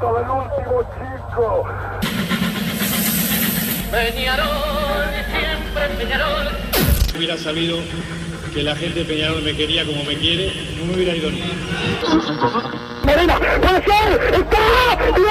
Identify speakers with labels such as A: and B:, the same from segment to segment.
A: momento del último chico.
B: Peñarol, siempre Peñarol.
C: Hubiera sabido que la gente de Peñarol me quería como me quiere, no me hubiera ido ni.
A: Morena, puede ser, está, ¡Seguro,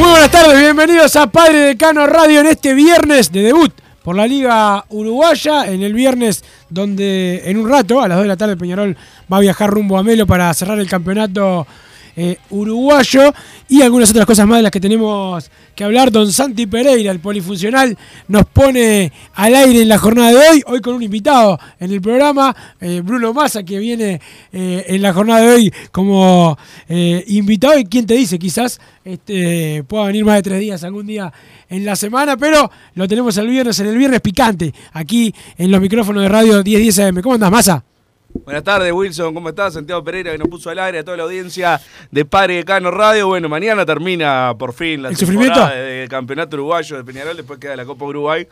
D: Muy buenas tardes, bienvenidos a Padre Decano Radio en este viernes de debut por la Liga Uruguaya. En el viernes, donde en un rato, a las 2 de la tarde, Peñarol va a viajar rumbo a Melo para cerrar el campeonato eh, uruguayo y algunas otras cosas más de las que tenemos que hablar. Don Santi Pereira, el polifuncional, nos pone al aire en la jornada de hoy. Hoy con un invitado en el programa, eh, Bruno Massa, que viene eh, en la jornada de hoy como invitado. Y quién te dice, quizás este, pueda venir más de tres días algún día en la semana, pero lo tenemos el viernes, en el viernes picante, aquí en los micrófonos de radio 1010 AM. ¿Cómo andás, Massa?
E: Buenas tardes, Wilson. ¿Cómo estás? Santiago Pereira, que nos puso al aire a toda la audiencia de Padre de Cano Radio. Bueno, mañana termina por fin la
D: ¿El
E: temporada del Campeonato Uruguayo de Peñarol, después queda la Copa Uruguay.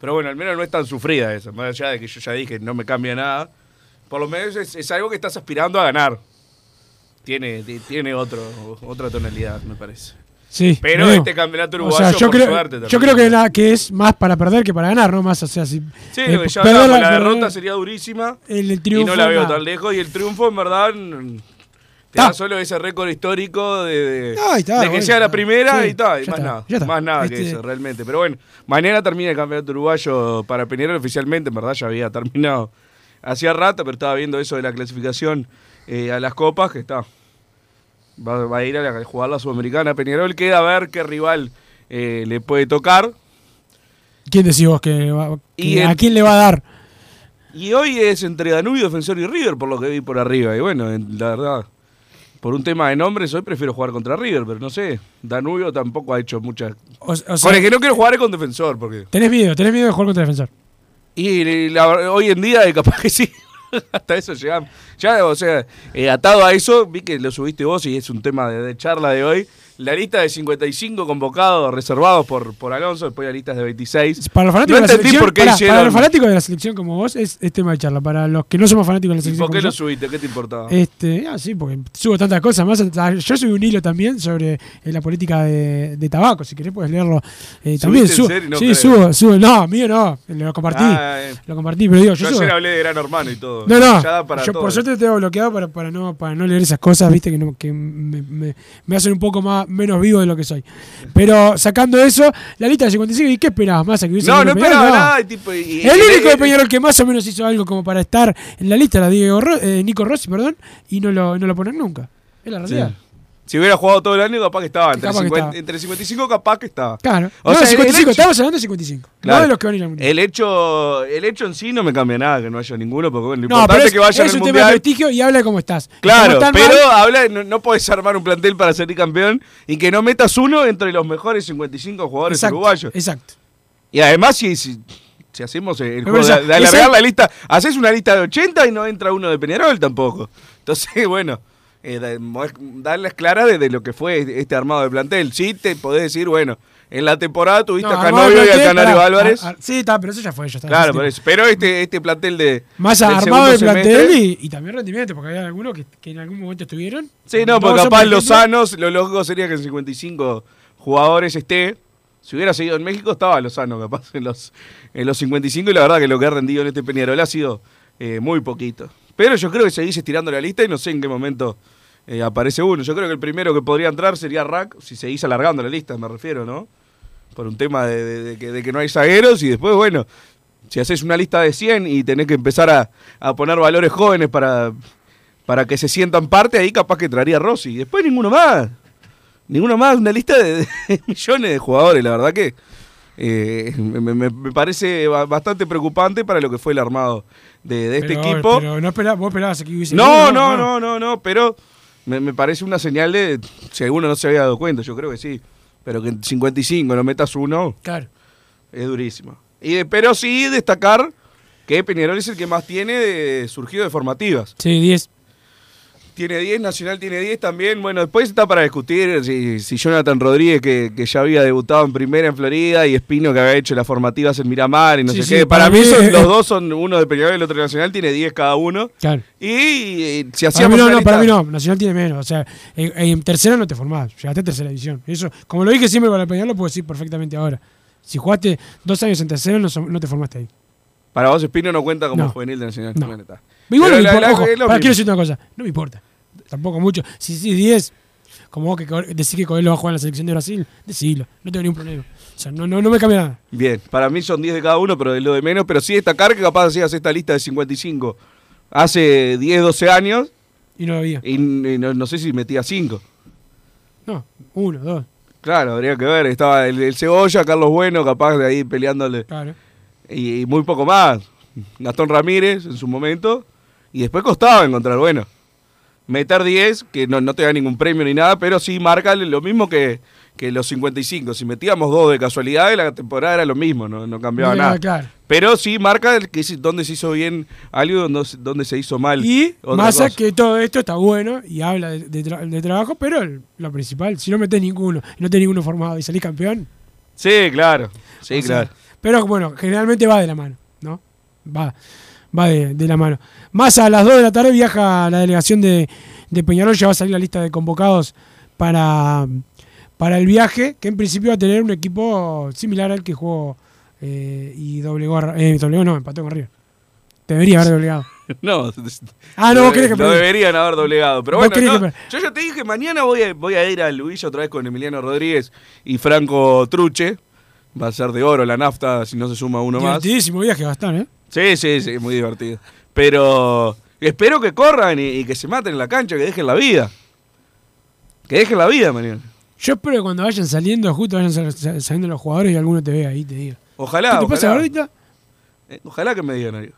E: Pero bueno, al menos no es tan sufrida esa, más allá de que yo ya dije no me cambia nada. Por lo menos es, es algo que estás aspirando a ganar. Tiene, ti- tiene otro, otra tonalidad, me parece.
D: Sí.
E: Pero este campeonato
D: O
E: uruguayo,
D: sea, yo
E: por
D: creo,
E: suerte,
D: yo creo que, la- que es más para perder que para ganar, ¿no? Más, o sea, si,
E: Sí,
D: eh,
E: ya hablamos, la,
D: perder
E: derrota sería durísima.
D: el, el
E: Y no la veo tan lejos. Y el triunfo, en verdad, te
D: Ta.
E: da solo ese récord histórico de, de-
D: Ahí está,
E: de que sea la primera
D: Sí,
E: y tal. Y más
D: está,
E: nada.
D: está.
E: Más nada que
D: Este-
E: eso, realmente. Pero bueno, mañana termina el campeonato uruguayo para Peñarol oficialmente. En verdad, ya había terminado hacía rato, pero estaba viendo eso de la clasificación eh, a las copas, que está. Va, va a ir a, la- a jugar la Sudamericana. Peñarol queda a ver qué rival eh, le puede tocar.
D: ¿Quién decís vos que, va- que
E: Y
D: a quién le va a dar?
E: Y hoy es entre Danubio, Defensor y River, por lo que vi por arriba. Y bueno, en- la verdad, por un tema de nombres, hoy prefiero jugar contra River, pero no sé. Danubio tampoco ha hecho muchas.
D: O, o sea,
E: con el que no quiero jugar es con Defensor, porque.
D: tenés miedo, tenés miedo de jugar contra defensor.
E: Y la- hoy en día, eh, capaz que sí. Hasta eso llegamos. Ya, o sea, eh, atado a eso, vi que lo subiste vos y es un tema de, de charla de hoy. La lista de 55 convocados, reservados por, por Alonso, después la lista de 26.
D: Para los fanáticos
E: no
D: de la selección,
E: por qué
D: pará,
E: hicieron.
D: para los fanáticos de la selección como vos es, es tema de charla. Para los que no somos fanáticos de la
E: ¿Y
D: selección
E: por qué lo subiste? ¿Qué te importaba?
D: Este, ah, sí, porque subo tantas cosas más. Ah, Yo subí un hilo también sobre eh, la política de, de tabaco. Si querés, puedes leerlo. Eh, también
E: ¿Subiste en
D: subo.
E: No
D: sí,
E: creo.
D: subo, subo. No, mío no. Lo compartí.
E: Ah, eh.
D: Lo compartí, pero digo, yo,
E: Yo
D: subo.
E: ayer hablé de Gran Hermano y todo.
D: No, no.
E: Ya da para
D: yo
E: todo.
D: por suerte te tengo bloqueado para, para, no, para no leer esas cosas, viste, que, no, que me, me- me hacen un poco más menos vivo de lo que soy. Pero sacando eso, la lista de 55, ¿y qué esperabas más? ¿A que hubiese
E: No, no esperaba
D: Peñarol?
E: nada. y tipo, y-
D: El
E: y-
D: único de Peñarol que más o menos hizo algo como para estar en la lista era Diego Ro- eh, Nico Rossi, perdón, y no lo, no lo ponen nunca. Es la
E: Sí. Si hubiera jugado todo el año, capaz que estaba. Entre,
D: Capaz que
E: 50
D: estaba.
E: entre 55, capaz que estaba.
D: Claro.
E: O
D: no,
E: sea, el
D: 55,
E: hecho-
D: estamos hablando de 55.
E: Claro.
D: No de los que van a ir al mundial.
E: El hecho, el hecho en sí no me cambia nada que no haya ninguno, porque bueno, lo
D: No,
E: importante es
D: es,
E: que vayan
D: es
E: al
D: un tema de
E: mundial.
D: prestigio y habla de cómo estás.
E: Claro, pero
D: mal-
E: habla, no, no podés armar un plantel para salir campeón y que no metas uno entre los mejores 55 jugadores
D: Exacto,
E: uruguayos.
D: Exacto.
E: Y además, si, si, si hacemos el juego de, de alargar la lista, haces una lista de 80 y no entra uno de Peñarol tampoco. Entonces, bueno, eh, darles clara de, de lo que fue este armado de plantel. Sí, te podés decir, bueno, En la temporada tuviste
D: No,
E: a Canovio y a Canario Álvarez.
D: a- a- sí, está, pero eso ya fue. Ya está,
E: claro, por eso. Pero este, este plantel de.
D: Más
E: del
D: armado
E: segundo
D: plantel y, y también rendimiento, porque había algunos que, que en algún momento estuvieron.
E: Sí, no, porque capaz los sanos, lo lógico sería que en 55 jugadores esté. Si hubiera seguido en México, estaba Lozano capaz en los, en los 55 y la verdad que lo que ha rendido en este Peñarol ha sido eh, muy poquito. Pero yo creo que seguís estirando la lista y no sé en qué momento eh, aparece uno. Yo creo que el primero que podría entrar sería Rack, si seguís alargando la lista, me refiero, ¿no? Por un tema de, de- de que, de que no hay zagueros y después, bueno, si haces una lista de 100 y tenés que empezar a, a poner valores jóvenes para, para que se sientan parte, ahí capaz que traería Rossi. Y después ninguno más. Ninguno más, una lista de, de millones de jugadores, la verdad que eh, me, me- me parece ba- bastante preocupante para lo que fue el armado de, de este equipo.
D: Pero no esperabas, vos esperabas que hubiese.
E: No, no,
D: ah.
E: no, no, no, pero me, me parece una señal de, si alguno no se había dado cuenta, yo creo que sí, pero que en 55 no metas uno,
D: Claro.
E: es durísimo. Y de- pero sí destacar que Peñarol es el que más tiene de, surgido de formativas.
D: Sí, 10.
E: Tiene 10, Nacional tiene 10 también. Bueno, después está para discutir si, si Jonathan Rodríguez, que, que ya había debutado en primera en Florida, y Espino, que había hecho las formativas en Miramar y no
D: Sí,
E: sé
D: sí,
E: qué. Para,
D: para
E: mí,
D: mí
E: son,
D: es-
E: los dos son uno de Peñarol y el otro de Nacional, tiene 10 cada uno.
D: Claro.
E: Y, si
D: Para
E: hacíamos
D: mí no, no, para mí no. Nacional tiene menos. O sea, en, en tercera no te formás. Llegaste a tercera división. Eso, como lo dije siempre el Peñarol, lo puedo decir perfectamente ahora. Si jugaste dos años en tercera, no, no te formaste ahí.
E: Para vos, Espino no cuenta como
D: No.
E: juvenil de Nacional.
D: No. Igual
E: Pero
D: no me importa. Ojo,
E: mismo.
D: quiero decirte una cosa. No me importa. Tampoco mucho. Si sí 10, como vos que decís que Coelho va a jugar en la selección de Brasil, decilo. No tengo ningún problema. O sea, no, no, no me cambia nada.
E: Bien, para mí son 10 de cada uno, pero de lo de menos. Pero sí destacar que capaz hacías esta lista de 55 hace 10, 12 años
D: Y no había.
E: y, y no, no sé si metía 5.
D: No, uno, dos.
E: Claro, habría que ver. Estaba el, el Cebolla, Carlos Bueno, capaz de ahí peleándole.
D: Claro.
E: Y, y muy poco más. Gastón Ramírez en su momento. Y después costaba encontrar, bueno. Meter 10, que no, no te da ningún premio ni nada, pero sí marca lo mismo que, que los 55. Si metíamos dos de casualidad, la temporada era lo mismo, no, no cambiaba nada.
D: claro.
E: Pero sí marca el que donde se hizo bien algo y donde, se- donde se hizo mal.
D: Y
E: cosa.
D: que todo esto está bueno y habla de, de tra- de trabajo, pero el- lo principal, si no metés ninguno no tenés ninguno formado y salís campeón.
E: Sí, claro. Sí,
D: o sea,
E: claro.
D: pero bueno, generalmente va de la mano, ¿no? Va, va de, de la mano. Massa a las 2 de la tarde viaja la delegación de, de Peñarol, ya va a salir la lista de convocados para, para el viaje, que en principio va a tener un equipo similar al que jugó eh, y doblegó, eh, doblegó no, empató con River. Debería haber doblegado.
E: No,
D: Ah, no, vos querés que
E: no deberían haber doblegado. Pero bueno, no,
D: que
E: yo ya te dije mañana voy a, voy a ir a Luis otra vez con Emiliano Rodríguez y Franco Truche. Va a ser de oro la nafta si no se suma uno más.
D: Divertidísimo viaje, Gastón, ¿eh?
E: Sí, sí, sí, muy divertido. Pero espero que corran y, y que se maten en la cancha, que dejen la vida. Que dejen la vida mañana.
D: Yo espero que cuando vayan saliendo, justo vayan sal- sal- saliendo los jugadores y alguno te vea ahí y te diga.
E: Ojalá,
D: ¿Qué te pasa,
E: ojalá.
D: gordita?
E: Eh, Ojalá que me digan algo.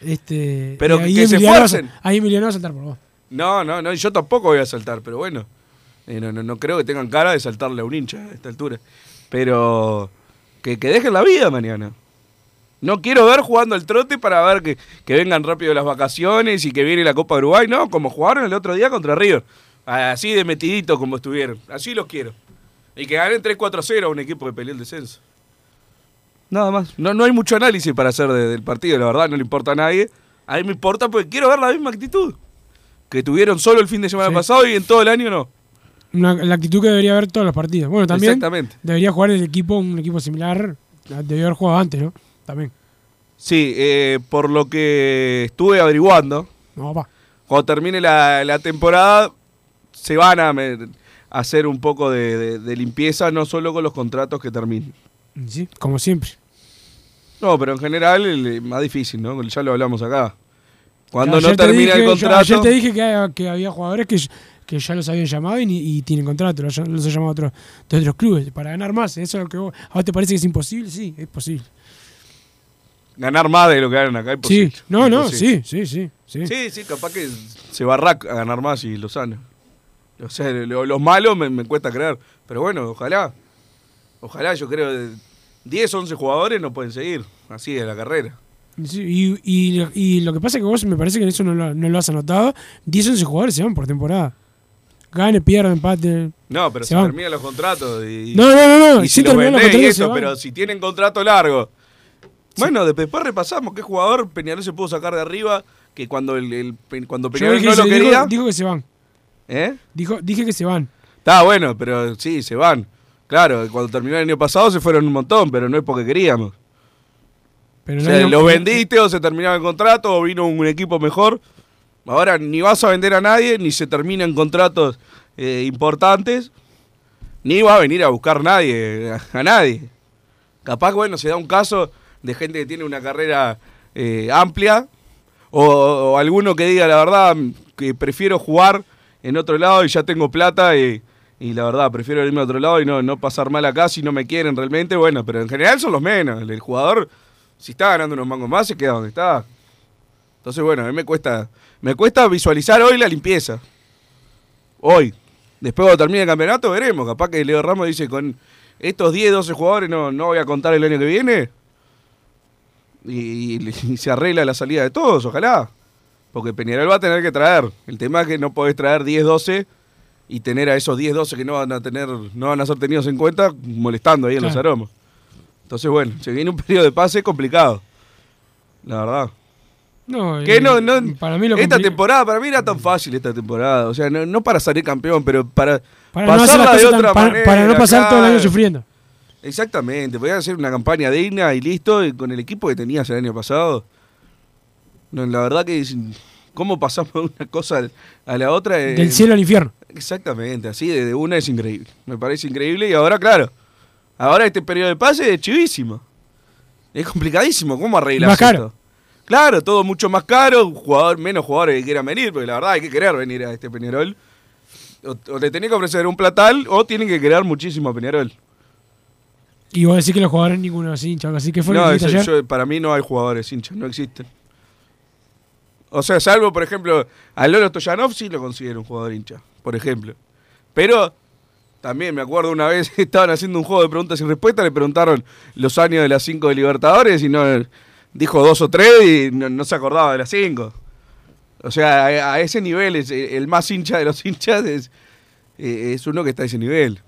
D: Este,
E: Pero que-
D: ahí
E: que se
D: Emiliano va a-
E: esfuercen.
D: Ahí Emiliano va a saltar por vos.
E: No, no, no, yo tampoco voy a saltar, pero bueno. Eh, no, no, no creo que tengan cara de saltarle a un hincha a esta altura. Pero que, que dejen la vida mañana. No quiero ver jugando al trote para ver que, que vengan rápido las vacaciones y que viene la Copa Uruguay. No, como jugaron el otro día contra River. Así de metidito como estuvieron. Así los quiero. Y que ganen 3-4-0 a un equipo que peleó el descenso. Nada más. No, no hay mucho análisis para hacer de- del partido, la verdad, no le importa a nadie. A mí me importa porque quiero ver la misma actitud. Que tuvieron solo el fin de semana
D: Sí.
E: pasado y en todo el año no.
D: Una- la actitud que debería haber todos los partidos. Bueno, también
E: Exactamente.
D: debería jugar el equipo, un equipo similar. Debería haber jugado antes, ¿no? También.
E: Sí, eh, por lo que estuve averiguando,
D: No, papá.
E: cuando termine la, la temporada, se van a hacer un poco de, de- de limpieza, no solo con los contratos que terminen.
D: Sí, como siempre.
E: No, pero en general el más difícil, ¿no? Ya lo hablamos acá. Cuando no
D: te
E: termina
D: dije-
E: el
D: yo-
E: contrato.
D: ayer te dije que, que había jugadores que, que ya los habían llamado y, tienen contrato, los, los han llamado otros, de otros clubes para ganar más. Eso es lo que vos, ¿A vos te parece que es imposible? Sí, es posible.
E: Ganar más de lo que ganan acá, imposible.
D: Sí, no, no, sí, sí, sí. sí.
E: Sí, sí, capaz que se barra a ganar más y Lozano. O sea, lo- los malos me, me cuesta creer. Pero bueno, ojalá. Ojalá, yo creo que 10, 11 jugadores no pueden seguir así de la carrera.
D: Sí, y, y, y lo que pasa es que vos me parece que eso no lo, no lo has anotado. 10 11 jugadores se van por temporada. Gane, pierde, empate.
E: No, pero
D: Se
E: se, terminan los contratos y,
D: No, no, no, no,
E: y si los vendés y eso, pero si tienen contrato largo. Bueno, de- después repasamos qué jugador Peñarol se pudo sacar de arriba que cuando el, el- cuando Peñarol no lo
D: dijo-
E: quería,
D: dijo que se van.
E: ¿eh?
D: Dijo, dije que se van.
E: Está bueno, pero sí, se van. Claro, cuando terminó el año pasado se fueron un montón, pero no es porque queríamos.
D: Pero
E: O
D: no
E: sea, los vendiste o se terminaba el contrato o vino un equipo mejor. Ahora ni vas a vender a nadie, ni se terminan contratos eh, importantes, ni va a venir a buscar nadie, a, nadie. Capaz, bueno, se da un caso de gente que tiene una carrera eh, amplia, o, o alguno que diga la verdad que prefiero jugar en otro lado y ya tengo plata y, y la verdad prefiero irme a otro lado y no, no pasar mal acá si no me quieren realmente. Bueno, pero en general son los menos. El jugador, si está ganando unos mangos más, se queda donde está. Entonces, bueno, a mí me cuesta, me cuesta visualizar hoy la limpieza. Hoy. Después cuando termine el campeonato veremos. Capaz que Leo Ramos dice con estos 10, 12 jugadores no, no voy a contar el año que viene. Y, y- y se arregla la salida de todos, ojalá. Porque Peñarol va a tener que traer. El tema es que no podés traer 10, 12 y tener a esos 10, 12 que no van a tener, no van a ser tenidos en cuenta molestando ahí en los aromas. Entonces, bueno, se viene un periodo de pase complicado. La verdad.
D: No,
E: Que
D: eh,
E: no, no,
D: para mí lo
E: esta temporada, para mí era tan fácil esta temporada. O sea, no, no para salir campeón, pero para,
D: para
E: pasarla de
D: tan-
E: otra
D: para,
E: manera.
D: para no pasar todo el año sufriendo.
E: Exactamente, podían hacer una campaña digna y listo, y con el equipo que tenías el año pasado. No, la verdad que cómo pasamos de una cosa a la otra. eh,
D: Del cielo al infierno.
E: Exactamente, así de, de una es increíble. Me parece increíble y ahora, claro, ahora este periodo de pase es chivísimo. Es complicadísimo, ¿cómo arreglas esto? Claro, todo mucho más caro, jugador, menos jugadores que quieran venir, porque la verdad hay que querer venir a este Peñarol. O, o le tenés que ofrecer un platal o tienen que querer muchísimo a Peñarol.
D: Y vos decís que los jugadores ninguno es hincha, así que fue
E: No, eso- yo- para mí no hay jugadores hinchas, no existen. O sea, salvo, por ejemplo, a Lolo Stoyanov sí lo considero un jugador hincha, por ejemplo. Pero también me acuerdo una vez estaban haciendo un juego de preguntas y respuestas, le preguntaron los años de las cinco de Libertadores y no dijo dos o tres y no, no se acordaba de las cinco. O sea, a, ese nivel es eh, el más hincha de los hinchas es, eh, es uno que está a ese nivel.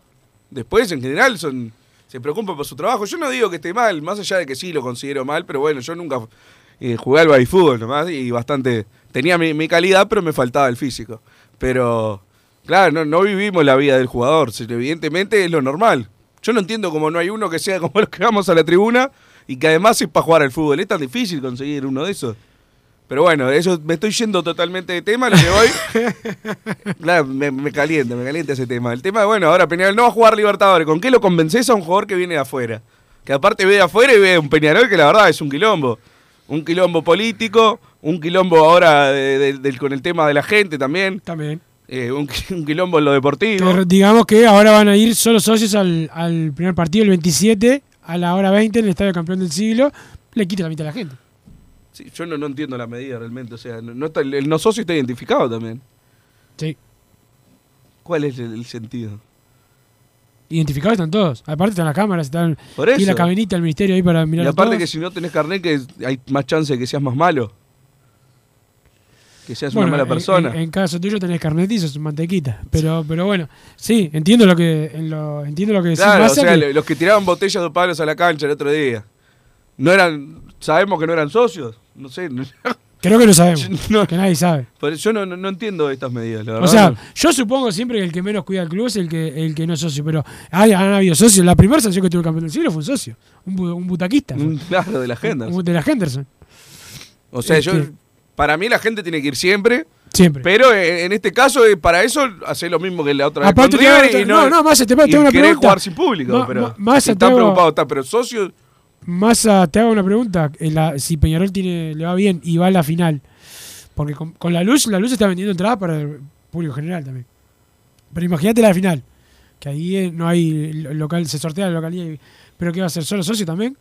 E: Después, en general, son se preocupan por su trabajo. Yo no digo que esté mal, más allá de que sí lo considero mal, pero bueno, yo nunca eh, jugué al babyfútbol nomás y bastante... Tenía mi, mi calidad, pero me faltaba el físico. Pero, claro, no, no vivimos la vida del jugador. Evidentemente es lo normal. Yo no entiendo cómo no hay uno que sea como los que vamos a la tribuna y que además es para jugar al fútbol. Es tan difícil conseguir uno de esos. Pero bueno, eso me estoy yendo totalmente de tema, lo que voy. Claro, me, me calienta, me calienta ese tema. El tema, bueno, ahora Peñarol no va a jugar Libertadores. ¿Con qué lo convences a un jugador que viene de afuera? Que aparte ve de afuera y ve un Peñarol que la verdad es un quilombo. Un quilombo político, un quilombo ahora de- con el tema de la gente también.
D: También.
E: eh, un, qui- un quilombo en lo deportivo.
D: Que digamos que ahora van a ir solo socios al, al primer partido el 27 a la hora 20 en el Estadio Campeón del Siglo. Le quita la mitad a la gente.
E: Sí, yo no, no entiendo la medida realmente. O sea, no, no está, el, el no socio está identificado también.
D: Sí.
E: ¿Cuál es el, el sentido?
D: Identificados están todos. Aparte están las cámaras, están
E: Por
D: y la
E: eso.
D: caminita del ministerio ahí para mirar
E: Y aparte
D: todos.
E: que si no tenés carnet, que hay más chance de que seas más malo. Que seas
D: Bueno,
E: una mala
D: en-
E: persona.
D: En, en caso tuyo tenés carnet y sos mantequita. Pero, pero bueno, sí, entiendo lo que, en lo, entiendo lo que decís,
E: claro, o sea,
D: que-
E: los que tiraban botellas de palos a la cancha el otro día. No eran, sabemos que no eran socios. No sé.
D: creo que lo sabemos,
E: no-
D: que nadie sabe.
E: yo no, no, no entiendo estas medidas, la
D: O
E: verdad.
D: sea,
E: no.
D: yo supongo siempre que el que menos cuida el club es el que, el que no es socio, pero hay, han habido socios. La primera sanción que tuvo el campeón del siglo fue un socio, un, un butaquista. fue.
E: Claro, de la agenda.
D: Un- de la Henderson,
E: O sea, yo, para mí la gente tiene que ir siempre.
D: siempre.
E: Pero en, en este caso, eh, para eso, hacer lo mismo que la otra vez
D: Aparte te otra-
E: no,
D: no, no, Massa, te- hago una pregunta.
E: jugar sin público.
D: Ma-
E: pero
D: ma-
E: si
D: hago-
E: preocupados, está, pero socios,
D: Massa, te hago una pregunta. La- si Peñarol tiene, le va bien y va a la final, porque con, con la luz, la luz está vendiendo entradas para el público general también. Pero imagínate la final, que ahí eh, no hay lo- local, se sortea la localidad. y- ¿Pero qué va a ser? ¿Solo socio también?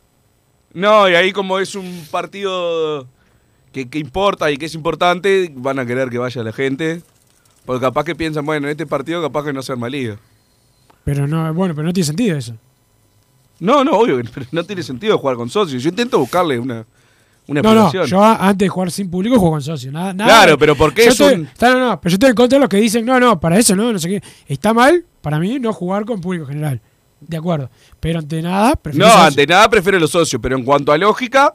E: No, y ahí como es un partido que, que importa y que es importante, van a querer que vaya la gente. Porque capaz que piensan, bueno, en este partido capaz que no se arma liga.
D: Pero no, bueno, pero no tiene sentido eso.
E: No, no, obvio, que- pero no tiene sentido jugar con socios. Yo intento buscarle una, una
D: No, no, yo antes de jugar sin público juego con socio. Nada, nada.
E: Claro, pero ¿por qué
D: Yo
E: es
D: estoy-
E: un-
D: está- no, no, pero yo estoy en contra de los que dicen, no, no, para eso no, no sé qué. Está mal, para mí, no jugar con público general. De acuerdo. Pero ante nada, prefiero
E: No,
D: socio.
E: ante nada prefiero los socios, pero en cuanto a lógica,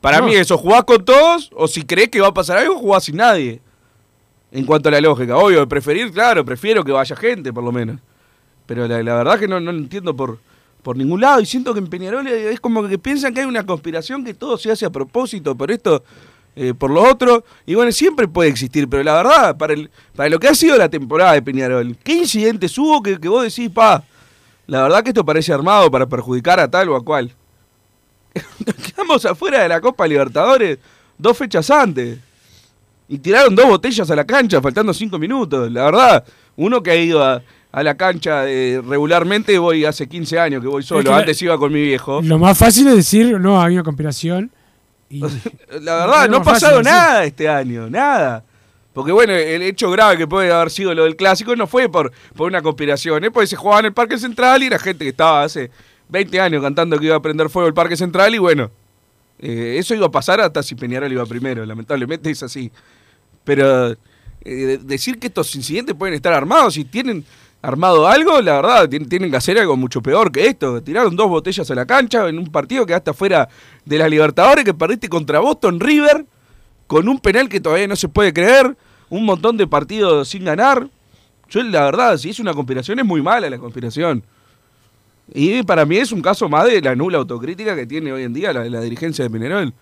E: para
D: No.
E: mí eso, jugás con todos, o si crees que va a pasar algo, jugás sin nadie. En cuanto a la lógica, obvio, de preferir, claro, prefiero que vaya gente, por lo menos. Pero la, la verdad que no, no lo entiendo por, por ningún lado, y siento que en Peñarol es como que piensan que hay una conspiración, que todo se hace a propósito, por esto, eh, por lo otro, y bueno, siempre puede existir, pero la verdad, para, el, para lo que ha sido la temporada de Peñarol, ¿qué incidentes hubo que, que vos decís, pa, la verdad que esto parece armado para perjudicar a tal o a cual? Quedamos afuera de la Copa Libertadores dos fechas antes. Y tiraron dos botellas a la cancha, faltando cinco minutos. La verdad, uno que ha ido a, a la cancha eh, regularmente, voy hace 15 años que voy solo.
D: que la-
E: Antes iba con mi viejo.
D: Lo más fácil es decir, no, había una conspiración. Y,
E: La verdad, no ha pasado
D: decir.
E: nada este año, nada. Porque bueno, el hecho grave que puede haber sido lo del clásico no fue por, por una conspiración, es porque se jugaba en el Parque Central y era gente que estaba hace 20 años cantando que iba a prender fuego el Parque Central y bueno, eh, eso iba a pasar hasta si Peñarol iba primero, lamentablemente es así. Pero eh, de- decir que estos incidentes pueden estar armados, si tienen armado algo, la verdad, tien- tienen que hacer algo mucho peor que esto. Tiraron dos botellas a la cancha en un partido que hasta fuera de la Libertadores, que perdiste contra Boston River, con un penal que todavía no se puede creer, un montón de partidos sin ganar. Yo, la verdad, si es una conspiración, es muy mala la conspiración. Y para mí es un caso más de la nula autocrítica que tiene hoy en día la, la dirigencia de Peñarol.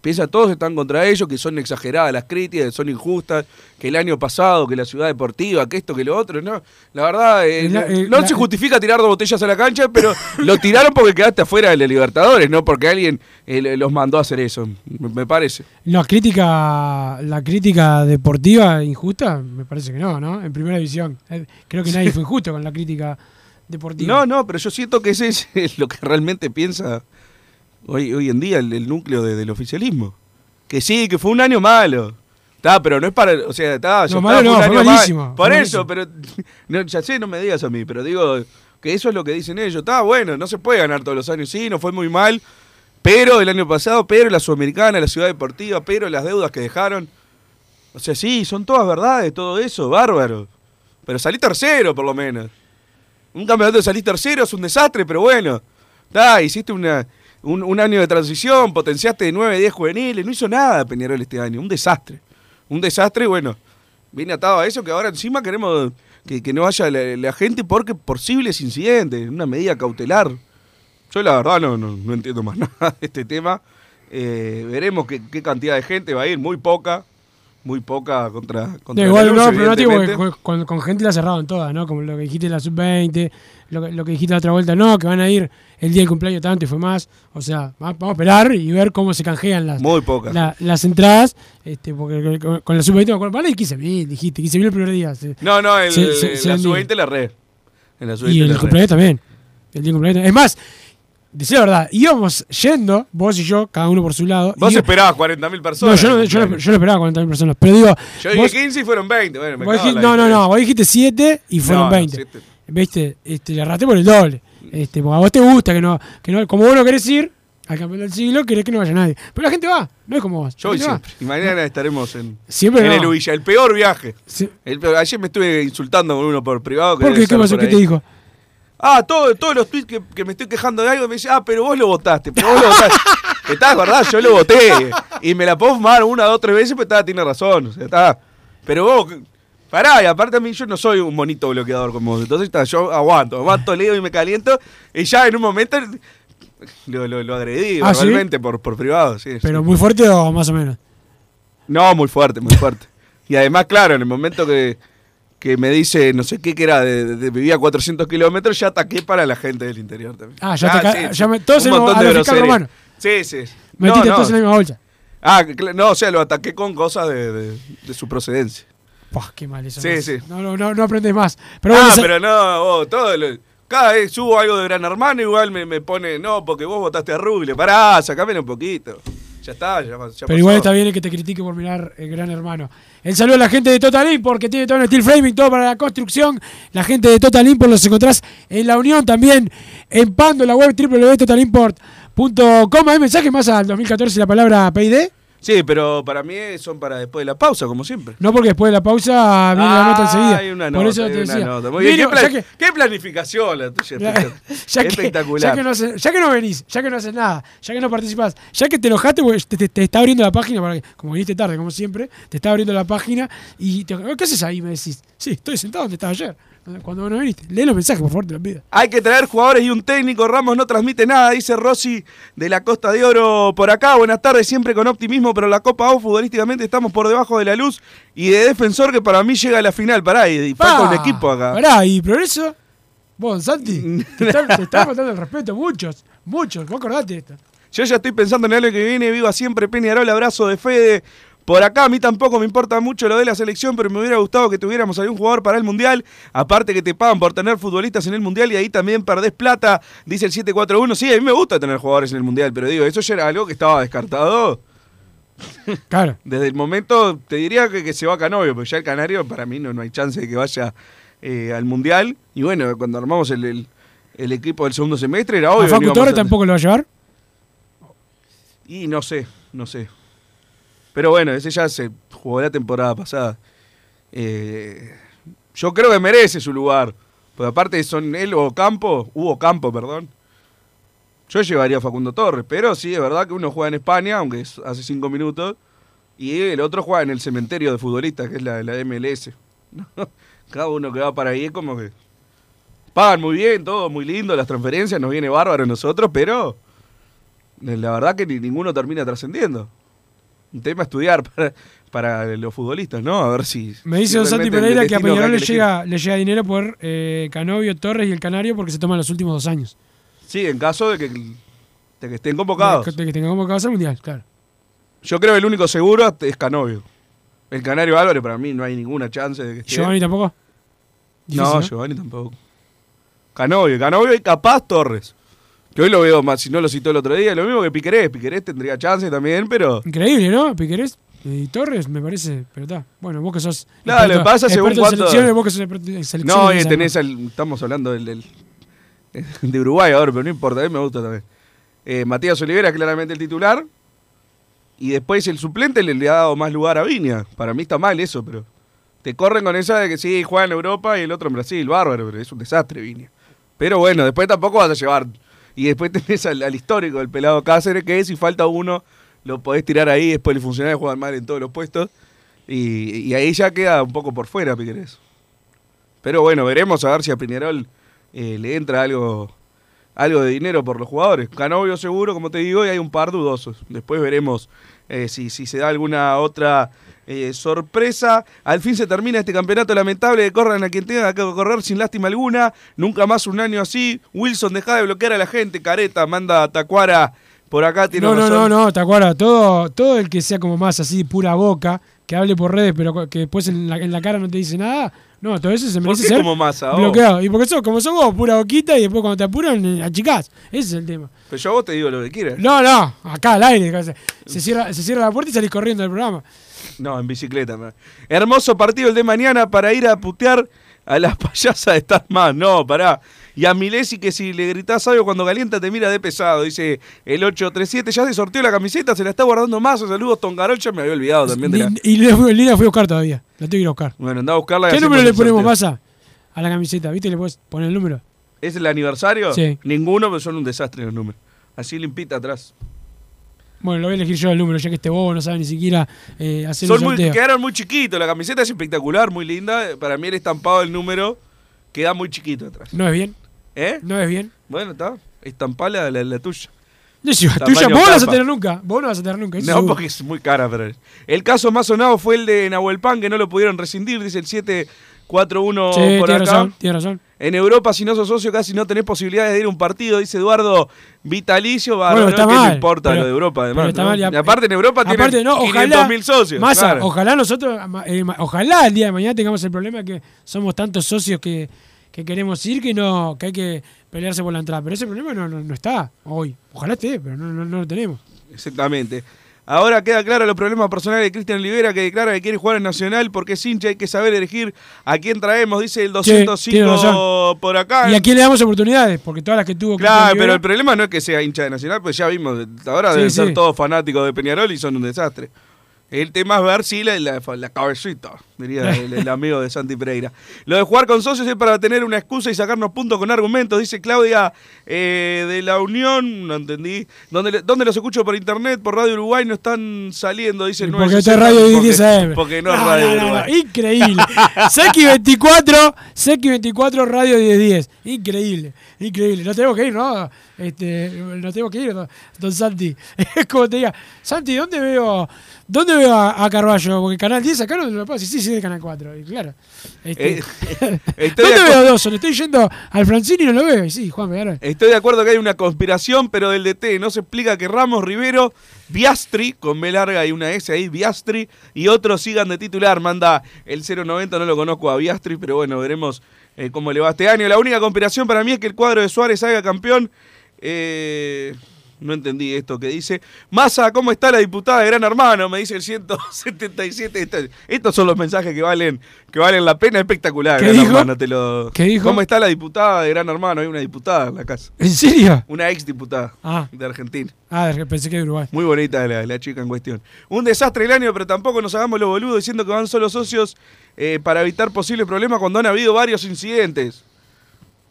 E: Piensa todos están contra ellos, que son exageradas las críticas, que son injustas, que el año pasado, que la ciudad deportiva, que esto, que lo otro, no. La verdad, eh,
D: La- eh,
E: no
D: la-
E: se justifica tirar dos botellas a la cancha, pero lo tiraron porque quedaste afuera de la Libertadores, no porque alguien eh, los mandó a hacer eso, me, me parece.
D: la crítica la crítica deportiva injusta, me parece que no, ¿no? En primera división. Eh, Creo que nadie fue injusto con la crítica deportiva.
E: No, no, pero yo siento que ese es lo que realmente piensa hoy, hoy en día el, el núcleo de- del oficialismo. Que sí, que fue un año malo. Está, pero no es para. O sea, está,
D: No, malo no, fue malísimo,
E: Por
D: fue
E: eso, pero. no, ya sé, no me digas a mí, pero digo que eso es lo que dicen ellos. Está bueno, no se puede ganar todos los años. Sí, no fue muy mal. Pero el año pasado, pero la Sudamericana, la Ciudad Deportiva, pero las deudas que dejaron. O sea, sí, son todas verdades, todo eso, bárbaro. Pero salí tercero, por lo menos. Un campeonato de salir tercero es un desastre, pero bueno. Da, hiciste una, un, año de transición, potenciaste de 9, 10 juveniles, no hizo nada Peñarol este año, un desastre. Un desastre, bueno, viene atado a eso que ahora encima queremos que, no vaya la, gente porque posibles incidentes, una medida cautelar. Yo la verdad no, no, entiendo más nada de este tema. Eh, veremos qué cantidad de gente va a ir, muy poca, muy poca contra, contra
D: igual
E: Lanús,
D: no, porque con, con- gente la cerraron todas, ¿no? Como lo que dijiste en la sub-20, lo, que- lo que dijiste la otra vuelta, no, que van a ir el día del cumpleaños tanto y fue más. O sea, va- vamos a esperar y ver cómo se canjean las,
E: Muy pocas.
D: la- las entradas, este, porque con, con la sub-20 me acuerdo, a ir 15.000, dijiste, 15.000 el primer día. se-
E: No, no, el,
D: se-
E: el-
D: se
E: la
D: vendió.
E: sub-20 la red. En la
D: Y
E: sub-20 la
D: el cumpleaños también. El día del cumpleaños. Es más, decía la verdad, íbamos yendo, vos y yo, cada uno por su lado.
E: Vos
D: y-
E: esperabas 40.000
D: no,
E: personas.
D: no, yo, no, yo no esperaba 40.000 personas, pero digo,
E: Yo dije
D: vos-
E: 15 y fueron 20. Bueno, me
D: dijiste- no, no, no, vos dijiste 7 y fueron
E: No, no,
D: 20.
E: siete.
D: ¿Viste? Este, le arrastré por el doble. Este, porque a vos te gusta que no, que no, como vos no querés ir al campeón del siglo, querés que no vaya nadie. Pero la gente va, no es como vos.
E: Yo voy
D: va.
E: siempre. Y mañana estaremos en,
D: Siempre
E: en
D: no.
E: el Ubilla. El peor viaje.
D: Sí.
E: El peor- ayer me estuve insultando con uno por privado. que
D: ¿Por qué? ¿Qué pasó? ¿Qué te dijo?
E: Ah, todo- todos los tweets que, que me estoy quejando de algo me dice, ah, pero vos lo votaste, pero vos lo votaste. está, verdad, yo lo voté. Y me la puedo fumar una, dos, tres veces, pero está, tiene razón. O sea, está. Pero vos, pará, y aparte a mí yo no soy un bonito bloqueador como vos. Entonces está, yo aguanto, aguanto, leo y me caliento. Y ya en un momento lo, lo, lo agredí
D: ¿Ah, sí?
E: verbalmente por, por privado, sí.
D: ¿Pero
E: sí.
D: muy fuerte o más o menos?
E: No, muy fuerte, muy fuerte. Y además, claro, en el momento que, que me dice, no sé qué que era, de, de- de- vivía a 400 kilómetros, ya ataqué para la gente del interior también.
D: Ah, ya te ca- ya me- todos
E: un
D: en el-
E: montón
D: a
E: de
D: lo fiscal
E: groserías.
D: romano.
E: Sí, sí.
D: Metiste
E: no, no.
D: todos en la misma bolsa.
E: Ah, no, o sea, lo ataqué con cosas de, de- su procedencia.
D: Pah, qué mal eso.
E: Sí,
D: no,
E: sí.
D: No, no, no, aprendes más. Pero
E: ah, pero no, vos, todo lo- cada vez subo algo de Gran Hermano, igual me, me pone, no, porque vos votaste a Ruble. Pará, sacámelo un poquito. Ya está, ya, ya pasó.
D: Pero igual está bien el que te critique por mirar el gran hermano. El saludo a la gente de Total Import que tiene todo en steel framing, todo para la construcción. La gente de Total Import los encontrás en la Unión también, en Pando, la web Punto com, ¿hay mensaje más al 2014 la palabra PID?
E: Sí, pero para mí son para después de la pausa, como siempre.
D: No, porque después de la pausa viene la nota enseguida.
E: Hay una
D: Por eso
E: hay
D: te
E: una
D: decía.
E: nota. ¿Qué, plan-
D: que-
E: qué planificación la tuya?
D: Ya, ya que,
E: Espectacular.
D: ya que no hace- ya que no venís, ya que no haces nada, ya que no participás, ya que te enojaste, porque te, te- te está abriendo la página, para que- como viniste tarde, como siempre, te está abriendo la página y te, ¿qué haces ahí? Me decís, sí, estoy sentado donde estaba ayer, cuando no viniste. Lee los mensajes, por favor, te lo pido.
E: Hay que traer jugadores y un técnico. Ramos no transmite nada, dice Rossi de la Costa de Oro por acá. Buenas tardes, siempre con optimismo, pero la Copa O futbolísticamente estamos por debajo de la luz. Y de defensor que para mí llega a la final. Pará, y, y falta un equipo acá.
D: Pará, ¿y progreso? Vos, Santi, te están, te están faltando el respeto, muchos, muchos, vos acordate de esto.
E: Yo ya estoy pensando en algo que viene. Viva siempre Peñarol, abrazo de Fede. Por acá a mí tampoco me importa mucho lo de la selección, pero me hubiera gustado que tuviéramos algún jugador para el Mundial. Aparte que te pagan por tener futbolistas en el Mundial y ahí también perdés plata, dice el 741. Sí, a mí me gusta tener jugadores en el Mundial, pero digo, eso ya era algo que estaba descartado.
D: Claro.
E: Desde el momento, te diría que, que se va Canovio, porque ya el Canario para mí no, no hay chance de que vaya eh, al Mundial. Y bueno, cuando armamos el, el- el equipo del segundo semestre era obvio.
D: ¿A Facu Torres
E: a-
D: tampoco lo va a llevar?
E: Y no sé, no sé. Pero bueno, ese ya se jugó la temporada pasada. Eh, yo creo que merece su lugar. Porque aparte son él o Campo, Hugo Campo, perdón. Yo llevaría a Facundo Torres, pero sí, es verdad que uno juega en España, aunque es hace cinco minutos, y el otro juega en el cementerio de futbolistas, que es la, la MLS. Cada uno que va para ahí es como que pagan muy bien, todo muy lindo, las transferencias, nos viene bárbaro a nosotros, pero la verdad que ni- ninguno termina trascendiendo. Un tema a estudiar para, para los futbolistas, ¿no? A ver si...
D: Me dice
E: si
D: Don Santi Pereira que a Peñarol le llega, le llega dinero por eh, Canovio, Torres y el Canario porque se toman los últimos dos años.
E: Sí, en caso de que, de que estén convocados.
D: De que, tengan convocados al Mundial, claro.
E: Yo creo que el único seguro es Canovio. El Canario Álvarez para mí no hay ninguna chance de que esté.
D: Giovanni tampoco.
E: No,
D: Difícil,
E: Giovanni tampoco. Canovio, Canovio y capaz Torres. Que hoy lo veo más, si no lo citó el otro día, lo mismo que Piquerés. Piquerés tendría chance también, pero...
D: Increíble, ¿no? Piquerés y Torres, me parece, pero está. Bueno, vos que sos.
E: Claro, lo que pasa según cuánto-
D: vos que sos experto en selecciones.
E: No, y tenés al, estamos hablando del, del- de Uruguay ahora, pero no importa, a mí me gusta también. Eh, Matías Olivera, claramente el titular. Y después el suplente le, le ha dado más lugar a Viña. Para mí está mal eso, pero. Te corren con esa de que sí, juega en Europa y el otro en Brasil, bárbaro, pero es un desastre Viña. Pero bueno, después tampoco vas a llevar. Y después tenés al, al histórico, el pelado Cáceres, que si falta uno, lo podés tirar ahí, después el funcionario juegan mal en todos los puestos. Y, ahí ya queda un poco por fuera, Piquerés. Pero bueno, veremos a ver si a Piñarol eh, le entra algo, algo de dinero por los jugadores. Canovio seguro, como te digo, y hay un par dudosos. Después veremos eh, si, si se da alguna otra eh, sorpresa. Al fin se termina este campeonato lamentable. Corran a quien tenga que correr sin lástima alguna. Nunca más un año así. Wilson, deja de bloquear a la gente. Careta, manda a Tacuara. Por acá tiene
D: No, no,
E: razón.
D: no, no, te acuerdas. Todo, todo el que sea como más así, pura boca, que hable por redes, pero que después en la, en la cara no te dice nada. No, todo eso se
E: ¿Por
D: merece
E: qué
D: ser
E: como Massa, vos?
D: bloqueado. Y porque sos, como sos vos, pura boquita, y después cuando te apuran, eh, achicás. Ese es el tema.
E: Pero yo a vos te digo lo que quieras.
D: No, no, acá al aire. Se, se cierra, se cierra la puerta y salís corriendo del programa.
E: No, en bicicleta. man. Hermoso partido el de mañana para ir a putear a las payasas de estar más. No, pará. Y a Milesi que si le gritás algo cuando calienta te mira de pesado. Dice el 837. Ya se sorteó la camiseta, se la está guardando más. Saludos, Tongarol. Ya me había olvidado también de la...
D: Y fui, en línea fui a buscar todavía. La tengo que ir a buscar.
E: Bueno, andá a buscarla.
D: ¿Qué número le
E: el
D: ponemos masa a la camiseta? ¿Viste? Le puedes poner el número.
E: ¿Es el aniversario?
D: Sí.
E: Ninguno, pero son un desastre los números. Así limpita atrás.
D: Bueno, lo voy a elegir yo el número, ya que este bobo no sabe ni siquiera eh, hacer
E: Son
D: un
E: muy,
D: sorteo.
E: quedaron muy chiquitos. La camiseta es espectacular, muy linda. Para mí el estampado del número queda muy chiquito atrás.
D: ¿No es bien?
E: ¿Eh?
D: ¿No es bien?
E: Bueno, está. Estampá la, tuya.
D: No, si la tuya, vos no vas a tener nunca. Vos no vas a tener nunca. eso
E: No,
D: seguro.
E: porque es muy cara, pero. El caso más sonado fue el de Nahuel Pan, que no lo pudieron rescindir, dice el 741
D: Sí,
E: por
D: tiene
E: acá.
D: razón, tiene razón.
E: En Europa, si no sos socio, casi no tenés posibilidades de ir a un partido, dice Eduardo Vitalicio.
D: Bueno,
E: Bárbaro,
D: está
E: ¿qué
D: mal,
E: te importa
D: pero-
E: lo de Europa, además?
D: pero está
E: ¿no?
D: mal, y
E: aparte, en Europa tienen
D: no,
E: 500
D: ojalá,
E: mil socios.
D: Massa,
E: claro.
D: ojalá nosotros, eh, ojalá el día de mañana tengamos el problema que somos tantos socios que, que queremos ir que no que hay que pelearse por la entrada. Pero ese problema no, no, no está hoy. Ojalá esté, pero no, no, no lo tenemos.
E: Exactamente. Ahora queda claro los problemas personales de Cristian Olivera, que declara que quiere jugar en Nacional porque es hincha, hay que saber elegir a quién traemos, dice el
D: tiene
E: 205
D: razón.
E: por acá.
D: ¿Y a quién le damos oportunidades? Porque todas las que tuvo Cristian
E: Claro,
D: Olivera-
E: pero el problema no es que sea hincha de Nacional, pues ya vimos, ahora
D: Sí,
E: deben
D: sí.
E: ser todos fanáticos de Peñarol y son un desastre. El tema es ver si la, la, la cabecita, diría el, el amigo de Santi Pereira. Lo de jugar con socios es para tener una excusa y sacarnos puntos con argumentos, dice Claudia eh, de la Unión, no entendí. ¿Dónde, ¿Dónde los escucho por internet? Por Radio Uruguay no están saliendo, dice el
D: Porque
E: 960,
D: esta es Radio
E: porque-
D: 10 AM.
E: Porque no, es
D: No,
E: Radio
D: no, no, no,
E: Uruguay.
D: Increíble. Seki 24, Seki 24, Radio 1010. Increíble, increíble. No tenemos que ir, ¿no? Este, no tenemos que ir, don, don Santi. Es como te diga, Santi, ¿dónde veo, dónde veo a, a Carballo? Porque Canal 10 acá no lo decir. Sí, sí, de Canal 4. Y claro. Este,
E: Eh,
D: ¿Dónde
E: de
D: veo a Dawson? Estoy yendo al Francini y no lo veo. Y sí, Juan, me.
E: Estoy de acuerdo que hay una conspiración, pero del DT no se explica que Ramos, Rivero, Biastri, con B larga y una S ahí, Biastri, y otros sigan de titular. Manda el 090, no lo conozco a Biastri, pero bueno, veremos eh, cómo le va este año. La única conspiración para mí es que el cuadro de Suárez salga campeón. Eh, no entendí esto que dice. Massa, ¿cómo está la diputada de Gran Hermano? Me dice el 177. Esto- estos son los mensajes que valen, que valen la pena. Espectacular,
D: ¿Qué
E: Gran
D: dijo?
E: Hermano. Te lo...
D: ¿Qué dijo?
E: ¿Cómo está la diputada de Gran Hermano? Hay una diputada en la casa.
D: ¿En serio?
E: Una ex diputada
D: Ah.
E: de Argentina.
D: Ah, pensé que de Uruguay.
E: Muy bonita la, la chica en cuestión. Un desastre el año, pero tampoco nos hagamos los boludos diciendo que van solo socios eh, para evitar posibles problemas cuando han habido varios incidentes.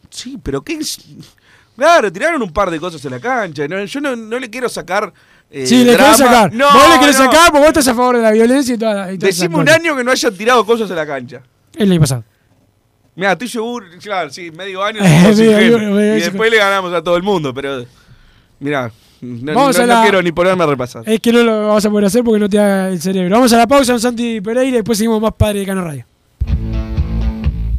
E: Sí, pero qué... Claro, tiraron un par de cosas en la cancha. no- yo no, no le quiero sacar... eh,
D: Sí, le
E: drama.
D: querés sacar.
E: No,
D: vos le querés
E: no.
D: sacar porque vos estás a favor de la violencia y toda, y esas
E: Decime un año que no hayan tirado cosas en la cancha.
D: El año pasado.
E: Mira, estoy seguro, claro, sí, medio año.
D: Medio medio
E: y después le ganamos a todo el mundo, pero... Mira, no,
D: Vamos
E: no-
D: a
E: no
D: la-
E: quiero ni ponerme a repasar.
D: Es que no lo vamos a poder hacer porque no te da el cerebro. Vamos a la pausa, Santi Pereira, y después seguimos más Padre de Cano Radio.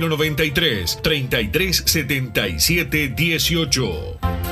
F: 093 3377 18.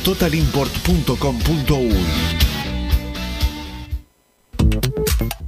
G: www.totalimport.com.uy.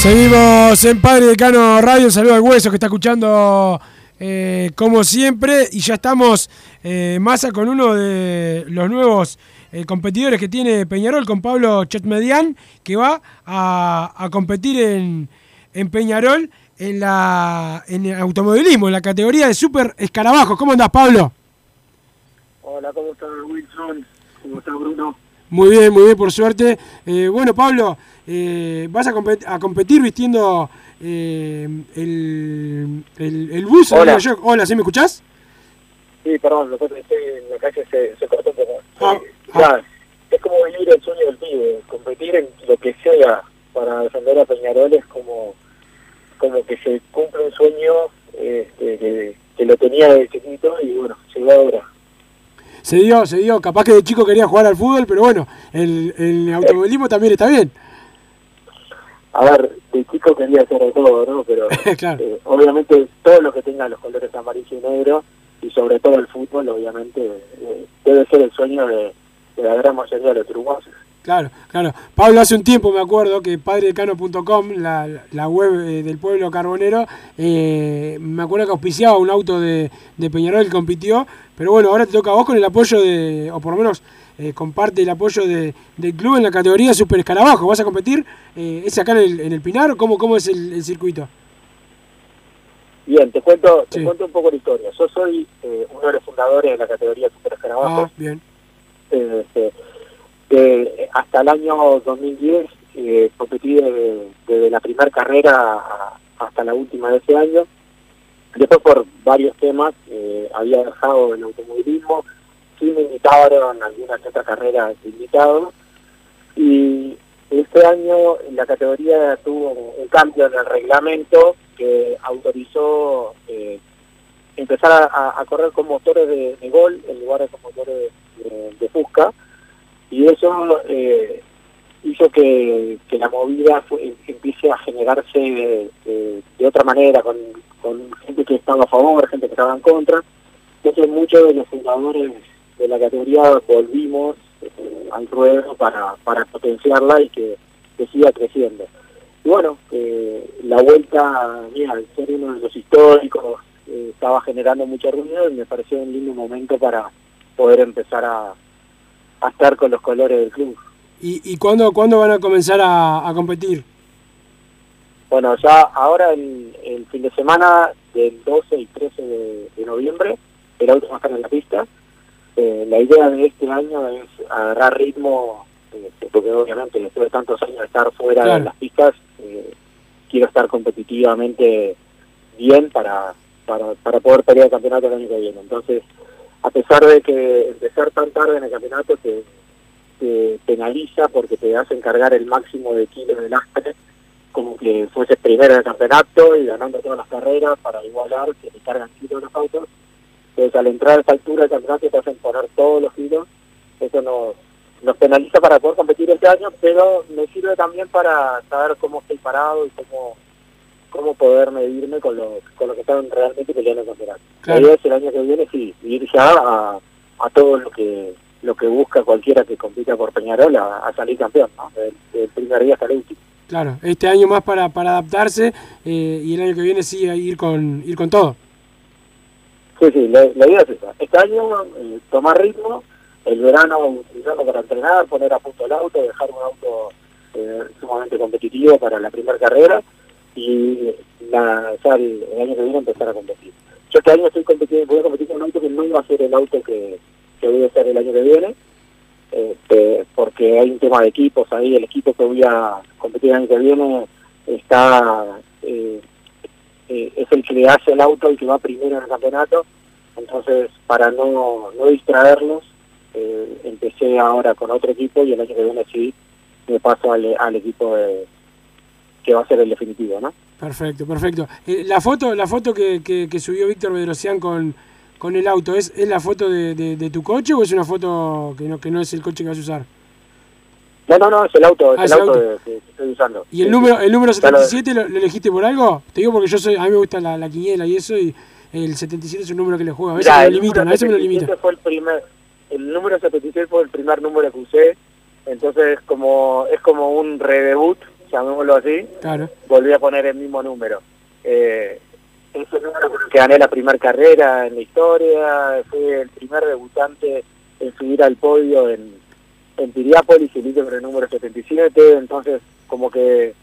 D: Seguimos en Padre Decano Radio. Un saludo al hueso que está escuchando eh, como siempre. Y ya estamos eh, masa con uno de los nuevos eh, competidores que tiene Peñarol, con Pablo Chetmedian, que va a, a competir en, en Peñarol en, la, en el automovilismo, en la categoría de super escarabajo. ¿Cómo andás, Pablo?
H: Hola, ¿cómo estás, Wilson? ¿Cómo estás, Bruno?
D: Muy bien, muy bien, por suerte. Eh, bueno, Pablo, eh, vas a, compet- a competir vistiendo eh, el, el, el bus.
H: Hola.
D: Hola, ¿sí me escuchás?
H: Sí, perdón, que estoy en la calle se, se cortó un poco.
D: Ah,
H: Sí, ya, es como vivir el sueño del pibe, competir en lo que sea para defender a Peñarol es como, como que se cumple un sueño este, que, que lo tenía desde chiquito y bueno, llegó ahora.
D: Se dio, se dio. Capaz que de chico quería jugar al fútbol, pero bueno, el, el automovilismo también está bien.
H: A ver, de chico quería hacer de todo, ¿no? Pero eh, obviamente todo lo que tenga los colores amarillo y negro y sobre todo el fútbol, obviamente, eh, debe ser el sueño de, de la gran mayoría de los uruguayos.
D: Claro, claro. Pablo, hace un tiempo me acuerdo que padredecano.com, la, la web eh, del pueblo carbonero, eh, me acuerdo que auspiciaba un auto de, de Peñarol que compitió, pero bueno, ahora te toca a vos con el apoyo de, o por lo menos eh, comparte el apoyo de, del club en la categoría Super Escarabajo. ¿Vas a competir? Eh, ¿Es acá en el, en el Pinar? ¿Cómo, cómo es el, el circuito?
H: Bien, te cuento, te cuento un poco la historia. Yo soy eh, uno de los fundadores de la categoría Super Escarabajo.
D: Ah, bien.
H: Este, hasta el año 2010 eh, competí desde, desde la primera carrera hasta la última de ese año. Después por varios temas eh, había dejado el automovilismo, sí me invitaron a algunas otras carreras de invitados y este año la categoría tuvo un cambio en el reglamento que autorizó eh, empezar a- correr con motores de, gol en lugar de con motores de, de- Fusca y eso eh, hizo que, la movida empiece a generarse de otra manera, con, con gente que estaba a favor, gente que estaba en contra. Entonces muchos de los fundadores de la categoría volvimos eh, al ruedo para, para potenciarla y que, que siga creciendo. Y bueno, eh, la vuelta, mira, al ser uno de los históricos, eh, estaba generando mucho ruido y me pareció un lindo momento para poder empezar a, a estar con los colores del club.
D: ¿Y, y cuándo, cuándo van a comenzar a, a competir?
H: Bueno, ya ahora el, el fin de semana del 12 y 13 de, de noviembre. El auto va a estar en la pista. La idea de este año es agarrar ritmo, eh, porque obviamente después de tantos años de estar fuera
D: Claro.
H: de las pistas, eh, quiero estar competitivamente bien para, para, para poder pelear el campeonato el año que viene. Entonces, a pesar de que empezar tan tarde en el campeonato te, te penaliza porque te hacen cargar el máximo de kilos de lastre, como que fueses primero en el campeonato y ganando todas las carreras para igualar que te cargan kilos los autos. Entonces, al entrar a esta altura del campeonato te hacen poner todos los kilos. Eso nos, nos penaliza para poder competir este año, pero me sirve también para saber cómo estoy parado y cómo cómo poder medirme con los con los que están realmente peleando el campeonato.
D: Claro.
H: La idea es el año que viene sí, ir ya a, a todo lo que lo que busca cualquiera que compita por Peñarol a, a salir campeón, ¿no? Del, del primer día hasta el último.
D: Claro, este año más para, para adaptarse eh, y el año que viene sí a ir con, ir con todo.
H: Sí, sí, la, la idea es esa. Este año eh, tomar ritmo, el verano utilizarlo para entrenar, poner a punto el auto, dejar un auto eh, sumamente competitivo para la primera carrera y ya el, año que viene empezar a competir. Yo este año estoy competiendo, voy a competir con un auto que no iba a ser el auto que, que voy a hacer el año que viene, este, porque hay un tema de equipos ahí, el equipo que voy a competir el año que viene está eh, es el que le hace el auto y que va primero en el campeonato, entonces para no, no distraerlos, eh, empecé ahora con otro equipo y el año que viene sí me paso al, al equipo de- que va a ser el definitivo, ¿no?
D: Perfecto, perfecto. Eh, la foto, la foto que, que, que subió Víctor Bedrosian con, con el auto, ¿es, es la foto de, de- de tu coche o es una foto que no, que no es el coche que vas a usar?
H: No, no, no, es el auto, es
D: Ah,
H: el auto, que que estoy usando.
D: ¿Y el
H: Sí,
D: número, el número
H: Ya lo-
D: 77 lo, lo elegiste por algo? Te digo porque yo soy, a mí me gusta la, la quiniela y eso, y el 77 es un número que le juego. A veces
H: Mirá,
D: me lo limitan, a veces me lo
H: 77
D: limitan.
H: Fue el, primer, el número 76 fue el primer número que usé, entonces como es como un redebut, llamémoslo así,
D: Claro.
H: volví a poner el mismo número. Eh, es el número que gané la primera carrera en la historia, fui el primer debutante en subir al podio en, en Piriápolis, el con el número 77, entonces como que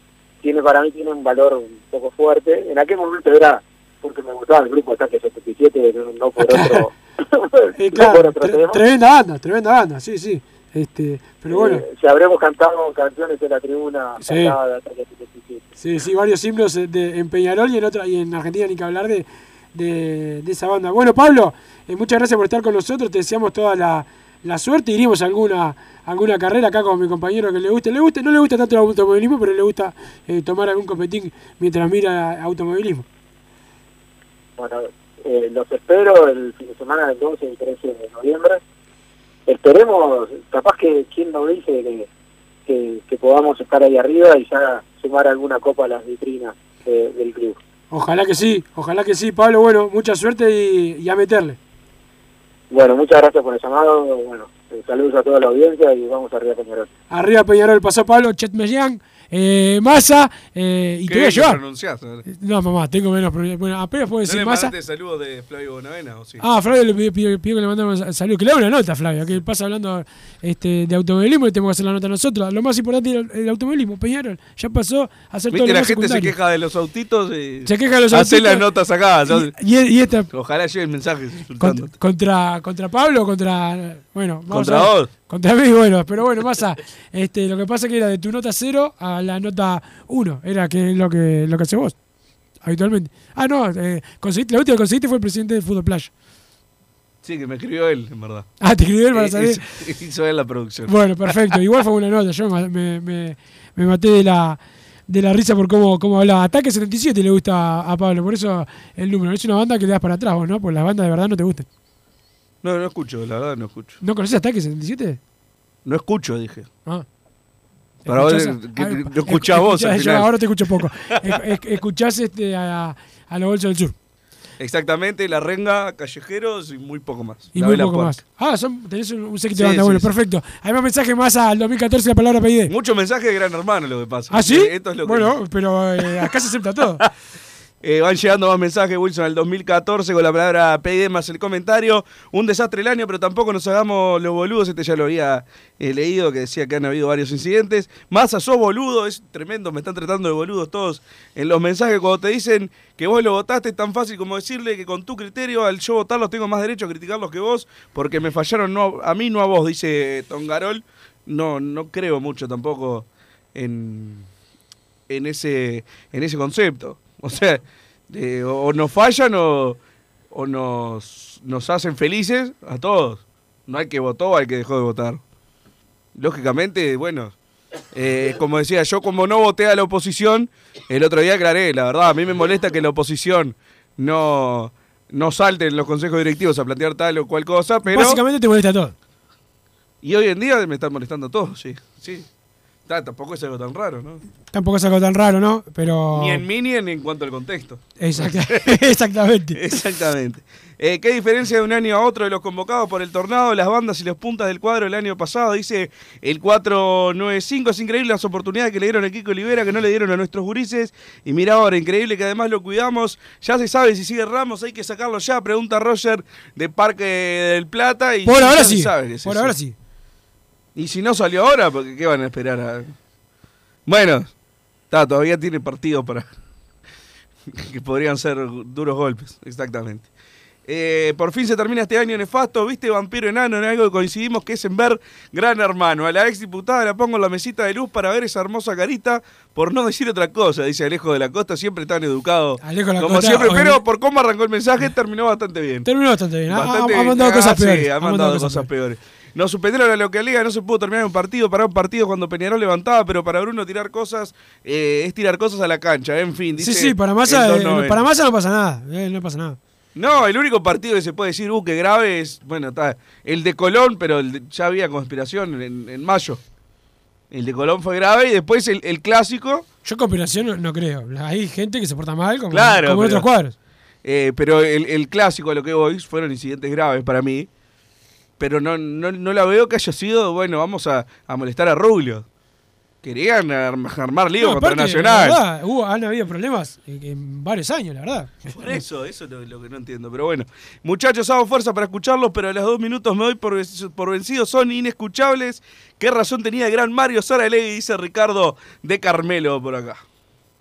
H: tiene para mí tiene un valor un poco fuerte. En aquel momento era porque me gustaba el grupo Ataque 77, no, no por otro,
D: Eh,
H: no
D: claro,
H: por otro
D: tre-
H: tema.
D: tremenda banda, tremenda banda, sí, sí. Este, pero bueno,
H: si habremos cantado canciones en la tribuna
D: Sí.
H: de Ataque 77.
D: sí, sí, varios himnos eh, de, en Peñarol y en otra y en Argentina ni que hablar de, de, de esa banda. Bueno, Pablo, eh, muchas gracias por estar con nosotros, te deseamos toda la, la suerte, iríamos a alguna, alguna carrera acá con mi compañero que le guste, le guste, no le gusta tanto el automovilismo, pero le gusta eh, tomar algún copetín mientras mira automovilismo.
H: Bueno, eh, los espero el fin de semana del 12 y 13 de noviembre. Esperemos, capaz que quien nos dice que, que, que podamos estar ahí arriba y ya sumar alguna copa a las vitrinas eh, del club.
D: Ojalá que sí, ojalá que sí, Pablo, bueno, mucha suerte y, y a meterle.
H: Bueno, muchas gracias por el llamado. Bueno, eh, saludos a toda la audiencia y vamos arriba, Peñarol.
D: Arriba Peñarol pasó Pablo Chetmeyan, eh, Massa, eh, y te voy a llevar. No, mamá, tengo menos problemas. Bueno, apenas puedo
E: ¿No
D: decir
E: le
D: Massa.
E: mandaste saludos de Flavio Bonavena o sí?
D: Ah, Flavio le pidió, pidió- pidió que le mandáramos un saludo. Que le haga una nota, Flavio, que pasa hablando este, de automovilismo y tenemos que hacer la nota nosotros. Lo más importante es el, el automovilismo, Peñarol. Ya pasó a ser todo
E: Viste, la gente se
D: secundario.
E: queja de los autitos y
D: Se queja de los
E: Hacé
D: autitos.
E: las notas acá. ¿no?
D: Y, y- y esta
E: Ojalá lleguen mensajes
D: Cont-
E: insultando.
D: contra, contra Pablo, contra. Bueno, vamos
E: Contra
D: a ver.
E: vos.
D: Contra mí, bueno, pero bueno, pasa. Este, lo que pasa es que era de tu nota 0 a la nota 1. Era que es lo que, lo que hace vos. Habitualmente. Ah, no, eh, conseguiste, la última que conseguiste fue el presidente del Fútbol Playa.
E: Sí, que me escribió él, en verdad.
D: Ah, te escribió él para
E: Eh,
D: saber.
E: hizo- Hizo él la producción.
D: Bueno, perfecto. Igual fue una nota. Yo me, me, me- me maté de la, de la risa por cómo, cómo hablaba. Ataque 77 le gusta a Pablo, por eso el número. Es una banda que le das para atrás, vos, ¿no? Porque las bandas de verdad no te gustan.
E: No, no escucho, la verdad no escucho.
D: ¿No conoces Ataque 77?
E: No escucho, dije.
D: Ah.
E: Para vos,
D: Escuchás
E: que
D: a-
E: lo escuchás vos al
D: yo ahora te escucho poco. Es- es- Escuchás este, a, a los bolsos del sur.
E: Exactamente, la renga, callejeros y muy poco más.
D: Y
E: La
D: muy
E: Vela
D: poco más. Ah, son, tenés un, un séquito
E: Sí,
D: de banda.
E: sí,
D: bueno,
E: sí.
D: perfecto. Hay más mensajes más al 2014 la palabra PID.
E: Muchos mensajes de Gran Hermano lo que pasa.
D: ¿Ah, sí?
E: Esto es lo que-
D: bueno, pero eh, acá se acepta todo.
E: Eh, van llegando más mensajes, Wilson, al 2014 con la palabra PID más el comentario. Un desastre el año, pero tampoco nos hagamos los boludos. Este ya lo había eh, leído, que decía que han habido varios incidentes. Massa, sos boludo, es tremendo, me están tratando de boludos todos en los mensajes. Cuando te dicen que vos lo votaste, es tan fácil como decirle que con tu criterio, al yo votarlos, tengo más derecho a criticarlos que vos, porque me fallaron no, a mí, no a vos, dice Tongarol. No, no creo mucho tampoco en, en, ese, en ese concepto. O sea, eh, o, o nos fallan o, o nos, nos hacen felices a todos. No hay que votó, hay que dejó de votar. Lógicamente, bueno, eh, como decía, yo como no voté a la oposición, el otro día aclaré, la verdad, a mí me molesta que la oposición no, no salte en los consejos directivos a plantear tal o cual cosa, pero...
D: Básicamente te molesta todo.
E: Y hoy en día me están molestando todos, sí. sí. Ta, tampoco es algo tan raro, ¿no?
D: Tampoco es algo tan raro, ¿no? Pero.
E: Ni en mí ni en, en cuanto al contexto.
D: Exacta- Exactamente.
E: Exactamente. Eh, ¿Qué diferencia de un año a otro de los convocados por el tornado, las bandas y los puntas del cuadro el año pasado? Dice el 495. Es increíble las oportunidades que le dieron a Kiko Olivera, que no le dieron a nuestros gurises. Y mira ahora, increíble que además lo cuidamos. Ya se sabe si sigue Ramos, hay que sacarlo ya. Pregunta Roger de Parque del Plata. Y
D: Por ahora sí.
E: sabe
D: Por
E: eso.
D: ahora sí.
E: Y si no salió ahora, porque ¿qué van a esperar? a- Bueno, está, todavía tiene partido para que podrían ser duros golpes, exactamente. Eh, por fin se termina este año nefasto, ¿viste Vampiro Enano? En algo que coincidimos que es en ver Gran Hermano. A la ex diputada la pongo en la mesita de luz para ver esa hermosa carita, por no decir otra cosa, dice Alejo de la Costa, siempre tan educado.
D: Alejo de la
E: como
D: Costa,
E: siempre,
D: obviamente-
E: pero por cómo arrancó el mensaje terminó bastante bien.
D: Terminó bastante bien. Ha- ha-
E: Bastante
D: ha, mandado cosas
E: sí,
D: peores.
E: ha mandado cosas peores. Nos suspendieron la localidad, no se pudo terminar un partido, para un partido cuando Peñarol levantaba, pero para Bruno tirar cosas eh, es tirar cosas a la cancha, en fin.
D: Sí,
E: dice
D: sí, para Massa, eh,
E: 290.
D: para Massa no pasa nada. eh, no pasa nada.
E: No, el único partido que se puede decir, uh, que grave es, bueno, está el de Colón, pero el de- ya había conspiración en, en mayo. El de Colón fue grave y después el, el clásico.
D: Yo conspiración no, no creo. Hay gente que se porta mal como,
E: Claro,
D: como en
E: pero-
D: otros cuadros.
E: Eh, pero el, el clásico a lo que voy fueron incidentes graves para mí. Pero no, no, no la veo que haya sido, bueno, vamos a, a molestar a Rubio. Querían arm- armar lío
D: No,
E: contra
D: aparte,
E: Nacional.
D: la verdad, hubo- han habido problemas en, en varios años, la verdad.
E: Por eso, eso es lo, lo que no entiendo. Pero bueno, muchachos, hago fuerza para escucharlos, pero a los dos minutos me doy por, por vencidos. Son inescuchables. ¿Qué razón tenía el gran Mario Saralegui? Dice Ricardo de Carmelo por acá.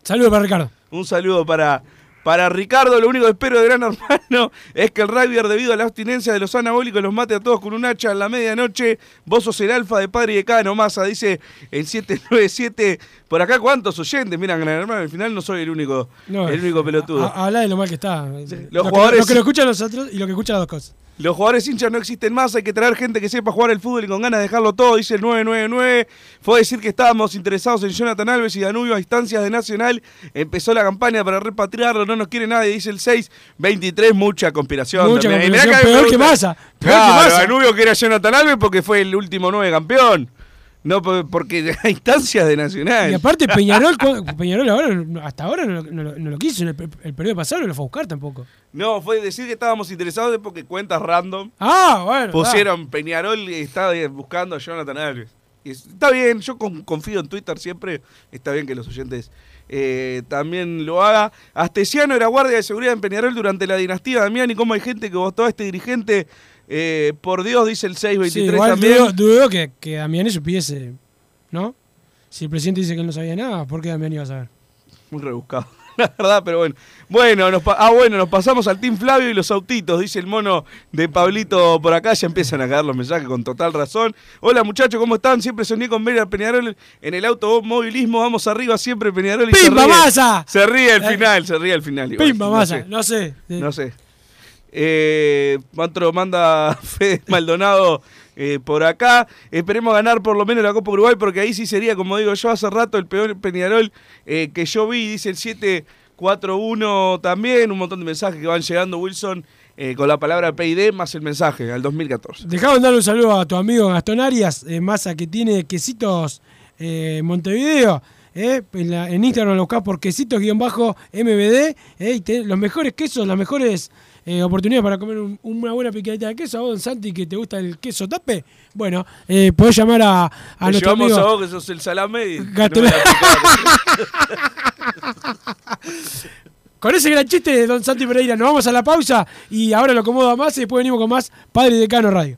D: Saludos para Ricardo.
E: Un saludo para, para Ricardo. Lo único que espero de Gran Hermano es que el rugby, debido a la abstinencia de los anabólicos, los mate a todos con un hacha en la medianoche. Vos sos el alfa de padre y de Cano Massa, dice el 797. Por acá, ¿cuántos oyentes? Miran, Gran Hermano, al final no soy el único,
D: No,
E: el único pelotudo.
D: Habla de lo mal que está. lo,
E: Los
D: que,
E: jugadores-
D: lo que lo escuchan nosotros y lo que escuchan las dos cosas.
E: Los jugadores hinchas no existen más, hay que traer gente que sepa jugar el fútbol y con ganas de dejarlo todo, dice el 999. Fue decir que estábamos interesados en Jonathan Alves y Danubio a instancias de Nacional. Empezó la campaña para repatriarlo, no nos quiere nadie, dice el 623. Mucha conspiración.
D: Mucha
E: también.
D: Conspiración,
E: a
D: peor que Massa, peor
E: Claro,
D: que Massa.
E: Danubio que era Jonathan Alves porque fue el último 9 campeón. No, por- porque a instancias de Nacional.
D: Y aparte, Peñarol, Peñarol ahora, no- hasta ahora no, lo- no no quiso. En el, el periodo pasado no lo fue a buscar tampoco.
E: No, fue decir que estábamos interesados es porque cuentas random.
D: Ah, bueno.
E: Pusieron Peñarol y está buscando a Jonathan Alves. Y es- está bien, yo con- confío en Twitter siempre. Está bien que los oyentes eh, también lo haga. Astesiano era guardia de seguridad en Peñarol durante la dinastía Damián. Y cómo hay gente que votó a este dirigente. eh, por Dios, dice el
D: Sí,
E: 623
D: igual
E: también.
D: dudo, dudo que, que Damiani supiese, ¿no? Si el presidente dice que él no sabía nada, ¿por qué Damiani iba a saber?
E: Muy rebuscado, la verdad, pero bueno. Bueno, nos ah, bueno, nos pasamos al Team Flavio y los autitos, dice el mono de Pablito por acá. Ya empiezan a caer los mensajes con total razón. Hola muchachos, ¿cómo están? Siempre soñé con ver a Peñarol en el automovilismo. Vamos arriba, siempre Peñarol. Y se
D: ¡Pimba,
E: ríe.
D: Massa!
E: Se ríe al
D: Eh,
E: final, se ríe al final. igual.
D: Pimba,
E: No
D: Massa,
E: sé.
D: no sé.
E: No sé. Eh, manda Fede Maldonado eh, por acá. Esperemos ganar por lo menos la Copa Uruguay, porque ahí sí sería, como digo yo, hace rato el peor Peñarol eh, que yo vi, dice el 741 también. Un montón de mensajes que van llegando, Wilson, eh, con la palabra PID más el mensaje al 2014.
D: Dejá de darle un saludo a tu amigo Gastón Arias, Massa, que tiene quesitos Montevideo. en, la- en Instagram lo buscás por quesitos-mbd. eh, y tenés los mejores quesos, las mejores eh, oportunidades para comer un- una buena picadita de queso. A vos, don Santi, que te gusta el queso tape. Bueno, eh, podés llamar a, a nuestro
E: llevamos
D: amigo.
E: a vos que sos el salame y
D: con ese gran chiste de Don Santi Pereira, nos vamos a la pausa y ahora lo acomodo a más y después venimos con más Padre Decano Radio.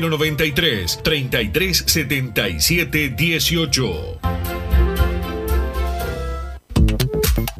F: 093 33 77 18.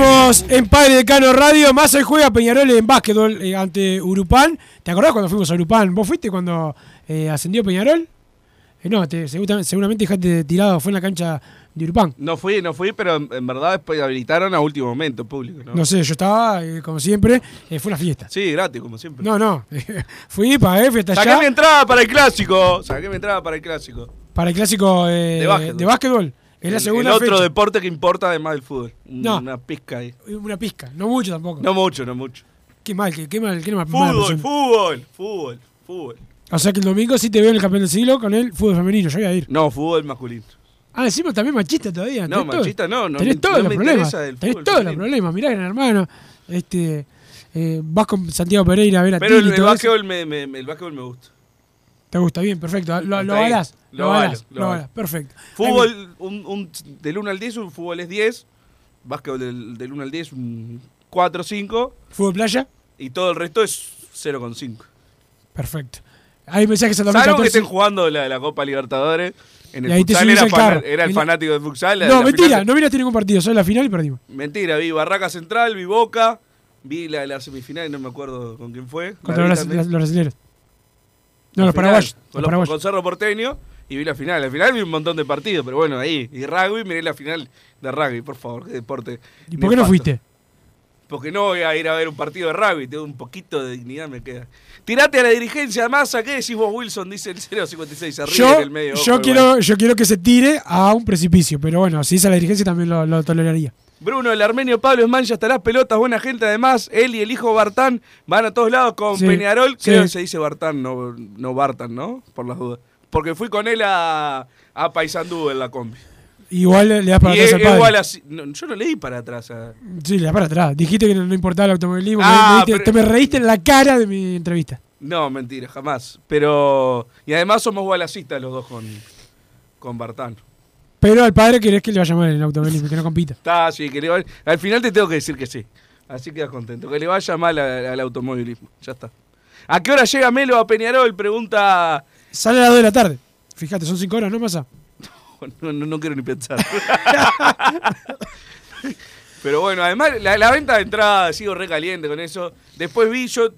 D: Seguimos en Padre Decano Radio. Más hoy juega Peñarol en básquetbol eh, ante Urupán. ¿Te acordás cuando fuimos a Urupán? ¿Vos fuiste cuando eh, ascendió Peñarol? Eh, no, te- seguramente, seguramente dejaste tirado. Fue en la cancha de Urupán.
E: No fui, no fui, pero en verdad después habilitaron a último momento público, ¿no?
D: No sé, yo estaba, eh, como siempre. eh, fue una fiesta.
E: Sí, gratis, como siempre.
D: No, no. Fui, pagué, fiesta
E: Saqué
D: allá.
E: mi entrada para el clásico. Saqué mi entrada para el clásico.
D: Para el clásico
E: De básquetbol.
D: de básquetbol. Es la
E: El-
D: segunda
E: el otro
D: fecha.
E: deporte que importa además del fútbol.
D: No.
E: Una pizca ahí.
D: Una pizca, no mucho tampoco.
E: No mucho, no mucho.
D: Qué mal, qué, qué mal, qué mal.
E: Fútbol, fútbol, fútbol, fútbol.
D: O sea que el domingo sí te veo en el campeón del siglo con el fútbol femenino. Yo voy a ir.
E: No, fútbol masculino.
D: Ah, decimos también machista todavía.
E: No,
D: todo.
E: machista no, no
D: Tenés todos
E: no
D: los problemas. Tenés todos los problemas. Mirá, gran hermano. Este, eh, vas con Santiago Pereira a ver a
E: Pero el, el básquetbol me, me- me- el básquetbol me gusta.
D: Te gusta, bien, perfecto. Lo, lo. Lo,
E: avalo, lo
D: Lo. Perfecto.
E: Fútbol, un, un- del 1 al 10, un fútbol es 10. Básquetbol del, del 1 al 10, un 4 o 5.
D: me- Fútbol playa.
E: Y todo el resto es 0,5.
D: Perfecto. Hay mensajes al
E: Salvo que
D: 2014.
E: estén jugando la, la Copa Libertadores. En el
D: Y ahí te
E: futsal era, fana-
D: carro.
E: era el
D: no-
E: fanático de futsal.
D: No, mentira,
E: final-
D: no miraste ningún partido, solo la final y perdimos.
E: Mentira, vi Barraca Central, vi Boca, vi la, la semifinal, no me acuerdo con quién fue.
D: Contra los, los brasileños. No, los paraguayos.
E: Con,
D: Los paraguayos.
E: con Cerro Porteño y vi la final. Al final vi un montón de partidos, pero bueno, ahí. Y rugby, miré la final de rugby, por favor, qué deporte.
D: ¿Y por qué no fuiste?
E: Porque no voy a ir a ver un partido de rugby, tengo un poquito de dignidad me queda. Tirate a la dirigencia, Massa, ¿qué decís vos, Wilson? Dice el 056, se ríe
D: Yo,
E: en el medio.
D: yo,
E: ojo,
D: quiero,
E: igual.
D: yo quiero que se tire a un precipicio, pero bueno, si es a la dirigencia también lo, lo toleraría.
E: Bruno, el armenio Pablo Esman ya está las pelotas, buena gente además. Él y el hijo Bartán van a todos lados con
D: Sí,
E: Peñarol.
D: sí.
E: Creo que se dice Bartán, no, no Bartan, ¿no? Por las dudas. Porque fui con él a, a Paysandú en la combi.
D: Igual le, das para
E: y
D: atrás al padre.
E: igual así- no, yo no leí para atrás. a-
D: Sí, le das para atrás. Dijiste que no, no importaba el automovilismo. me-
E: Ah,
D: me diste-
E: pero-
D: Te me reíste en la cara de mi entrevista.
E: No, mentira, jamás. Pero. Y además somos balacistas los dos con, con Bartán.
D: Pero al padre querés que le vaya mal en el automovilismo, que no compita.
E: Está, sí, que le va- Al final te tengo que decir que sí. Así quedas contento. Que le vaya mal a- al automovilismo. Ya está. ¿A qué hora llega Melo a Peñarol? Pregunta.
D: Sale a las 2 de la tarde. Fíjate, son 5 horas, ¿no pasa?
E: No, no, no quiero ni pensar. Pero bueno, además la, la venta de entrada, sigo recaliente con eso. Después vi yo,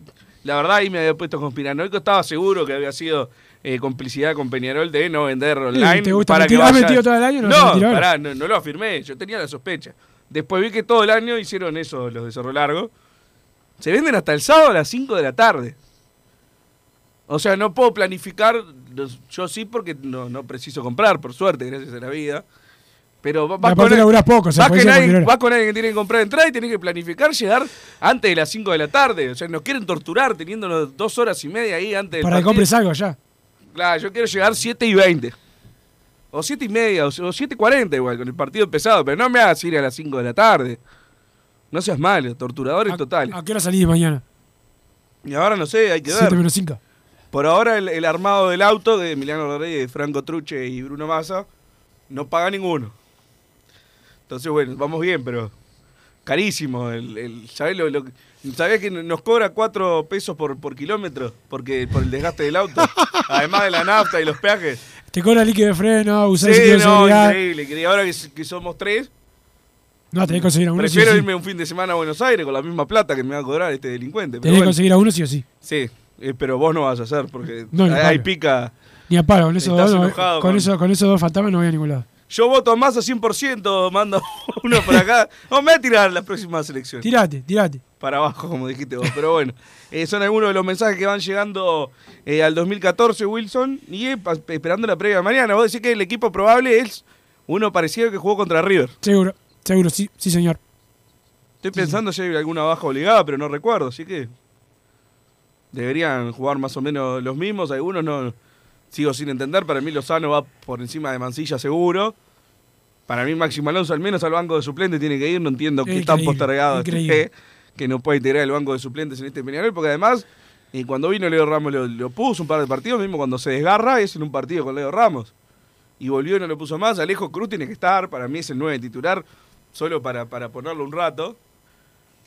E: la verdad ahí me había puesto conspiranoico, estaba seguro que había sido eh, complicidad con Peñarol de no vender online.
D: ¿te gusta
E: para
D: mentir?
E: que
D: ¿Has
E: vaya-
D: mentido todo el año? No
E: No, pará, no, no lo afirmé, yo tenía la sospecha. Después vi que todo el año hicieron eso los de Cerro Largo. Se venden hasta el sábado a las 5 de la tarde. O sea, no puedo planificar, yo sí porque no, no preciso comprar, por suerte, gracias a la vida. Pero vas con,
D: laburás poco,
E: vas con alguien,
D: cualquier hora.
E: vas con alguien que tiene que comprar entrada y tenés que planificar llegar antes de las 5 de la tarde. O sea, nos quieren torturar teniéndonos dos horas y media ahí antes del
D: Para que compres algo ya.
E: Claro, yo quiero llegar 7 y 20. O 7 y media, o 7 y 40 igual, con el partido pesado. Pero no me hagas ir a las 5 de la tarde. No seas malo, torturadores totales.
D: ¿A qué hora salís mañana?
E: Y ahora no sé, hay que ver.
D: 7 menos 5.
E: Por ahora el, el armado del auto de Emiliano Rodríguez, Franco Truche y Bruno Massa no paga ninguno. Entonces, bueno, vamos bien, pero carísimo. El, el, ¿Sabés, lo, lo- ¿sabés que nos cobra 4 pesos por, por kilómetro? Porque, por el desgaste del auto. Además de la nafta y los peajes.
D: Te cobra líquido de freno, usar
E: Sí,
D: el de
E: no, increíble. Y ahora que, que somos tres,
D: No, tenés que conseguir a uno.
E: prefiero
D: sí.
E: irme un fin de semana a Buenos Aires con la misma plata que me va a cobrar este delincuente.
D: Tenés que
E: bueno.
D: conseguir a uno sí o sí.
E: Sí, eh, pero vos no vas a hacer porque
D: No,
E: ahí pica.
D: Ni a palo, con esos
E: Estás
D: dos, no- eso- con esos dos fantasmas no voy a ningún lado.
E: Yo voto más a 100%, mando uno para acá. No, me voy a tirar las próximas elecciones.
D: Tirate, tirate.
E: Para abajo, como dijiste vos. Pero bueno, eh, son algunos de los mensajes que van llegando eh, al 2014, Wilson. Y eh, esperando la previa de mañana. Vos decís que el equipo probable es uno parecido que jugó contra River.
D: Seguro, seguro, sí, sí señor.
E: Estoy pensando si hay alguna baja obligada, pero no recuerdo. Así que deberían jugar más o menos los mismos. Algunos no sigo sin entender. Para mí Lozano va por encima de Mancilla seguro. Para mí Máximo Alonso al menos al banco de suplentes tiene que ir. No entiendo qué tan postergado esté, que no puede integrar el banco de suplentes en este Peñarol. Porque además, y cuando vino Leo Ramos lo, lo puso un par de partidos. Mismo cuando se desgarra es en un partido con Leo Ramos. Y volvió y no lo puso más. Alejo Cruz tiene que estar. Para mí es el 9 titular. Solo para, para ponerlo un rato.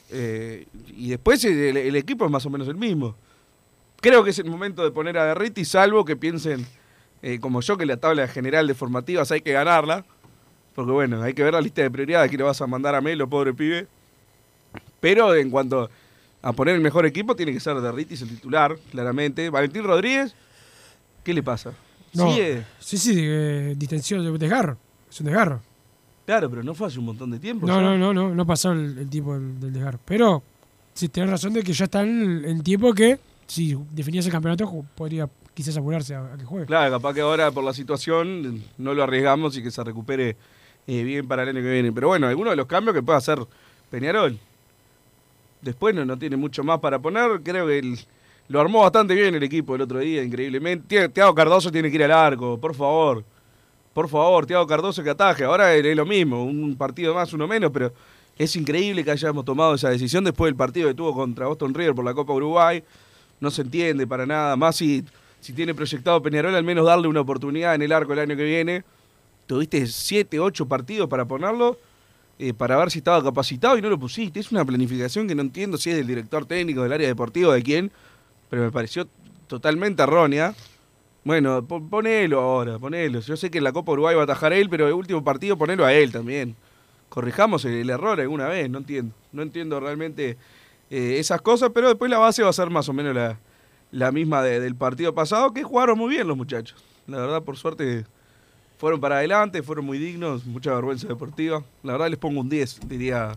E: Eh, y después el, el equipo es más o menos el mismo. Creo que es el momento de poner a Derriti, salvo que piensen, eh, como yo, que la tabla general de formativas hay que ganarla. Porque bueno, hay que ver la lista de prioridades que le vas a mandar a Melo, pobre pibe. Pero en cuanto a poner el mejor equipo, tiene que ser Derritis el titular, claramente. Valentín Rodríguez, ¿qué le pasa?
D: No,
E: Sigue.
D: sí, sí, eh, distensión de desgarro. Es un desgarro.
E: Claro, pero no fue hace un montón de tiempo.
D: No, no, no, no, no pasó el, el tiempo del, del desgarro. Pero sí tenés razón de que ya está en el tiempo que, si definías el campeonato, podría quizás apurarse a, a que juegue.
E: Claro, capaz que ahora por la situación no lo arriesgamos y que se recupere eh, bien para el año que viene. Pero bueno, algunos de los cambios que puede hacer Peñarol. Después no, no tiene mucho más para poner. Creo que lo armó bastante bien el equipo el otro día, increíblemente. Thiago Cardoso tiene que ir al arco, por favor. Por favor, Thiago Cardoso que ataje. Ahora es lo mismo, un partido más, uno menos, pero es increíble que hayamos tomado esa decisión después del partido que tuvo contra Boston River por la Copa Uruguay. No se entiende para nada. Más si, si tiene proyectado Peñarol, al menos darle una oportunidad en el arco el año que viene. Tuviste siete, ocho partidos para ponerlo, eh, para ver si estaba capacitado y no lo pusiste. Es una planificación que no entiendo si es del director técnico, del área deportiva, de quién, pero me pareció totalmente errónea. Bueno, po- ponelo ahora, ponelo. Yo sé que en la Copa Uruguay va a atajar él, pero el último partido ponelo a él también. Corrijamos el, el error alguna vez, no entiendo. No entiendo realmente eh, esas cosas, pero después la base va a ser más o menos la, la misma de- del partido pasado, que jugaron muy bien los muchachos. La verdad, por suerte, fueron para adelante, fueron muy dignos, mucha vergüenza deportiva. La verdad, les pongo un 10, diría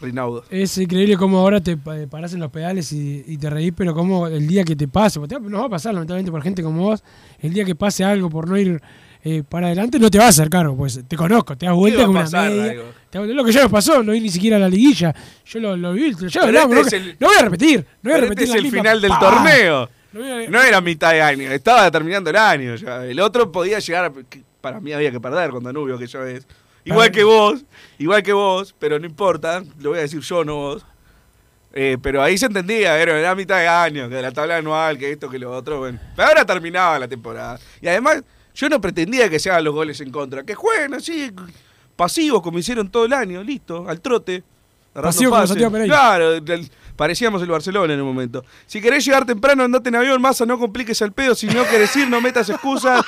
E: Rinaudo.
D: Es increíble cómo ahora te pa- parás en los pedales y, y te reís, pero como el día que te pase, porque nos va a pasar lamentablemente por gente como vos, el día que pase algo por no ir eh, para adelante no te va a hacer caro, pues te conozco, te das vuelta con una media.
E: algo?
D: te das- lo que ya nos pasó, no ir ni siquiera a la liguilla, yo lo, lo viví, ya hablamos,
E: este
D: no,
E: el-
D: no voy a repetir, no voy a
E: Pero
D: repetir
E: este es el
D: misma
E: final del torneo.
D: No voy a-
E: No era mitad de año, estaba terminando el año ya. El otro podía llegar, para mí había que perder con Danubio, que yo es. Igual que vos, igual que vos, pero no importa, lo voy a decir yo, no vos. Eh, pero ahí se entendía, era, era mitad de año, que la tabla anual, que esto, que lo otro, bueno. Pero ahora terminaba la temporada. Y además, yo no pretendía que se hagan los goles en contra, que jueguen así, pasivos como hicieron todo el año, listo, al trote.
D: Pasivo como. Santiago Pereira.
E: Claro, el- parecíamos el Barcelona en un momento. Si querés llegar temprano, andate en avión, masa, no compliques el pedo. Si no querés ir, no metas excusas.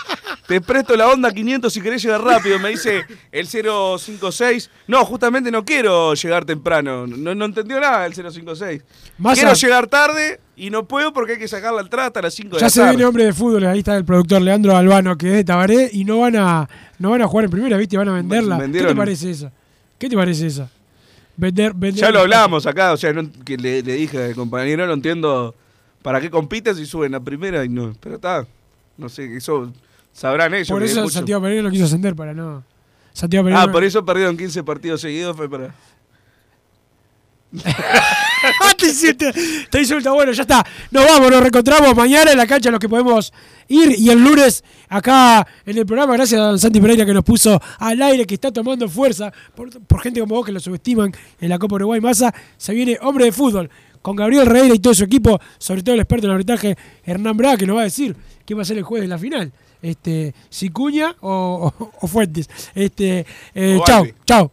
E: Te presto la onda 500 si querés llegar rápido. Me dice el 056. No, justamente no quiero llegar temprano. No, no entendió nada el 056.
D: Massa.
E: Quiero llegar tarde y no puedo porque hay que sacar la entrada hasta las 5 de
D: Ya
E: la
D: se
E: tarde.
D: viene hombre de fútbol, ahí está el productor Leandro Albano, que es de Tabaré, y no van a, no van a jugar en primera, ¿viste? Van a venderla. ¿Qué te parece esa? ¿Qué te parece esa? Vender, vender
E: Ya lo hablamos acá, o sea, no- que le, le dije al compañero, no entiendo para qué compiten si suben a primera y no. Pero está, no sé, eso sabrán ellos.
D: Por eso. Santiago Pereira lo quiso ascender para no. Santiago Pereira.
E: Ah, por eso perdieron 15 partidos seguidos, fue para...
D: te hiciste, te insulta. Bueno, ya está. Nos vamos, nos reencontramos mañana en la cancha los que podemos ir y el lunes acá en el programa. Gracias a don Santi Pereira que nos puso al aire, que está tomando fuerza por, por gente como vos que lo subestiman en la Copa Uruguay Massa. Se viene hombre de fútbol con Gabriel Reira y todo su equipo, sobre todo el experto en arbitraje Hernán Braga, que nos va a decir qué va a ser el jueves de la final. Este, si Cuña o, o- o Fuentes. Este, eh, chao, chao.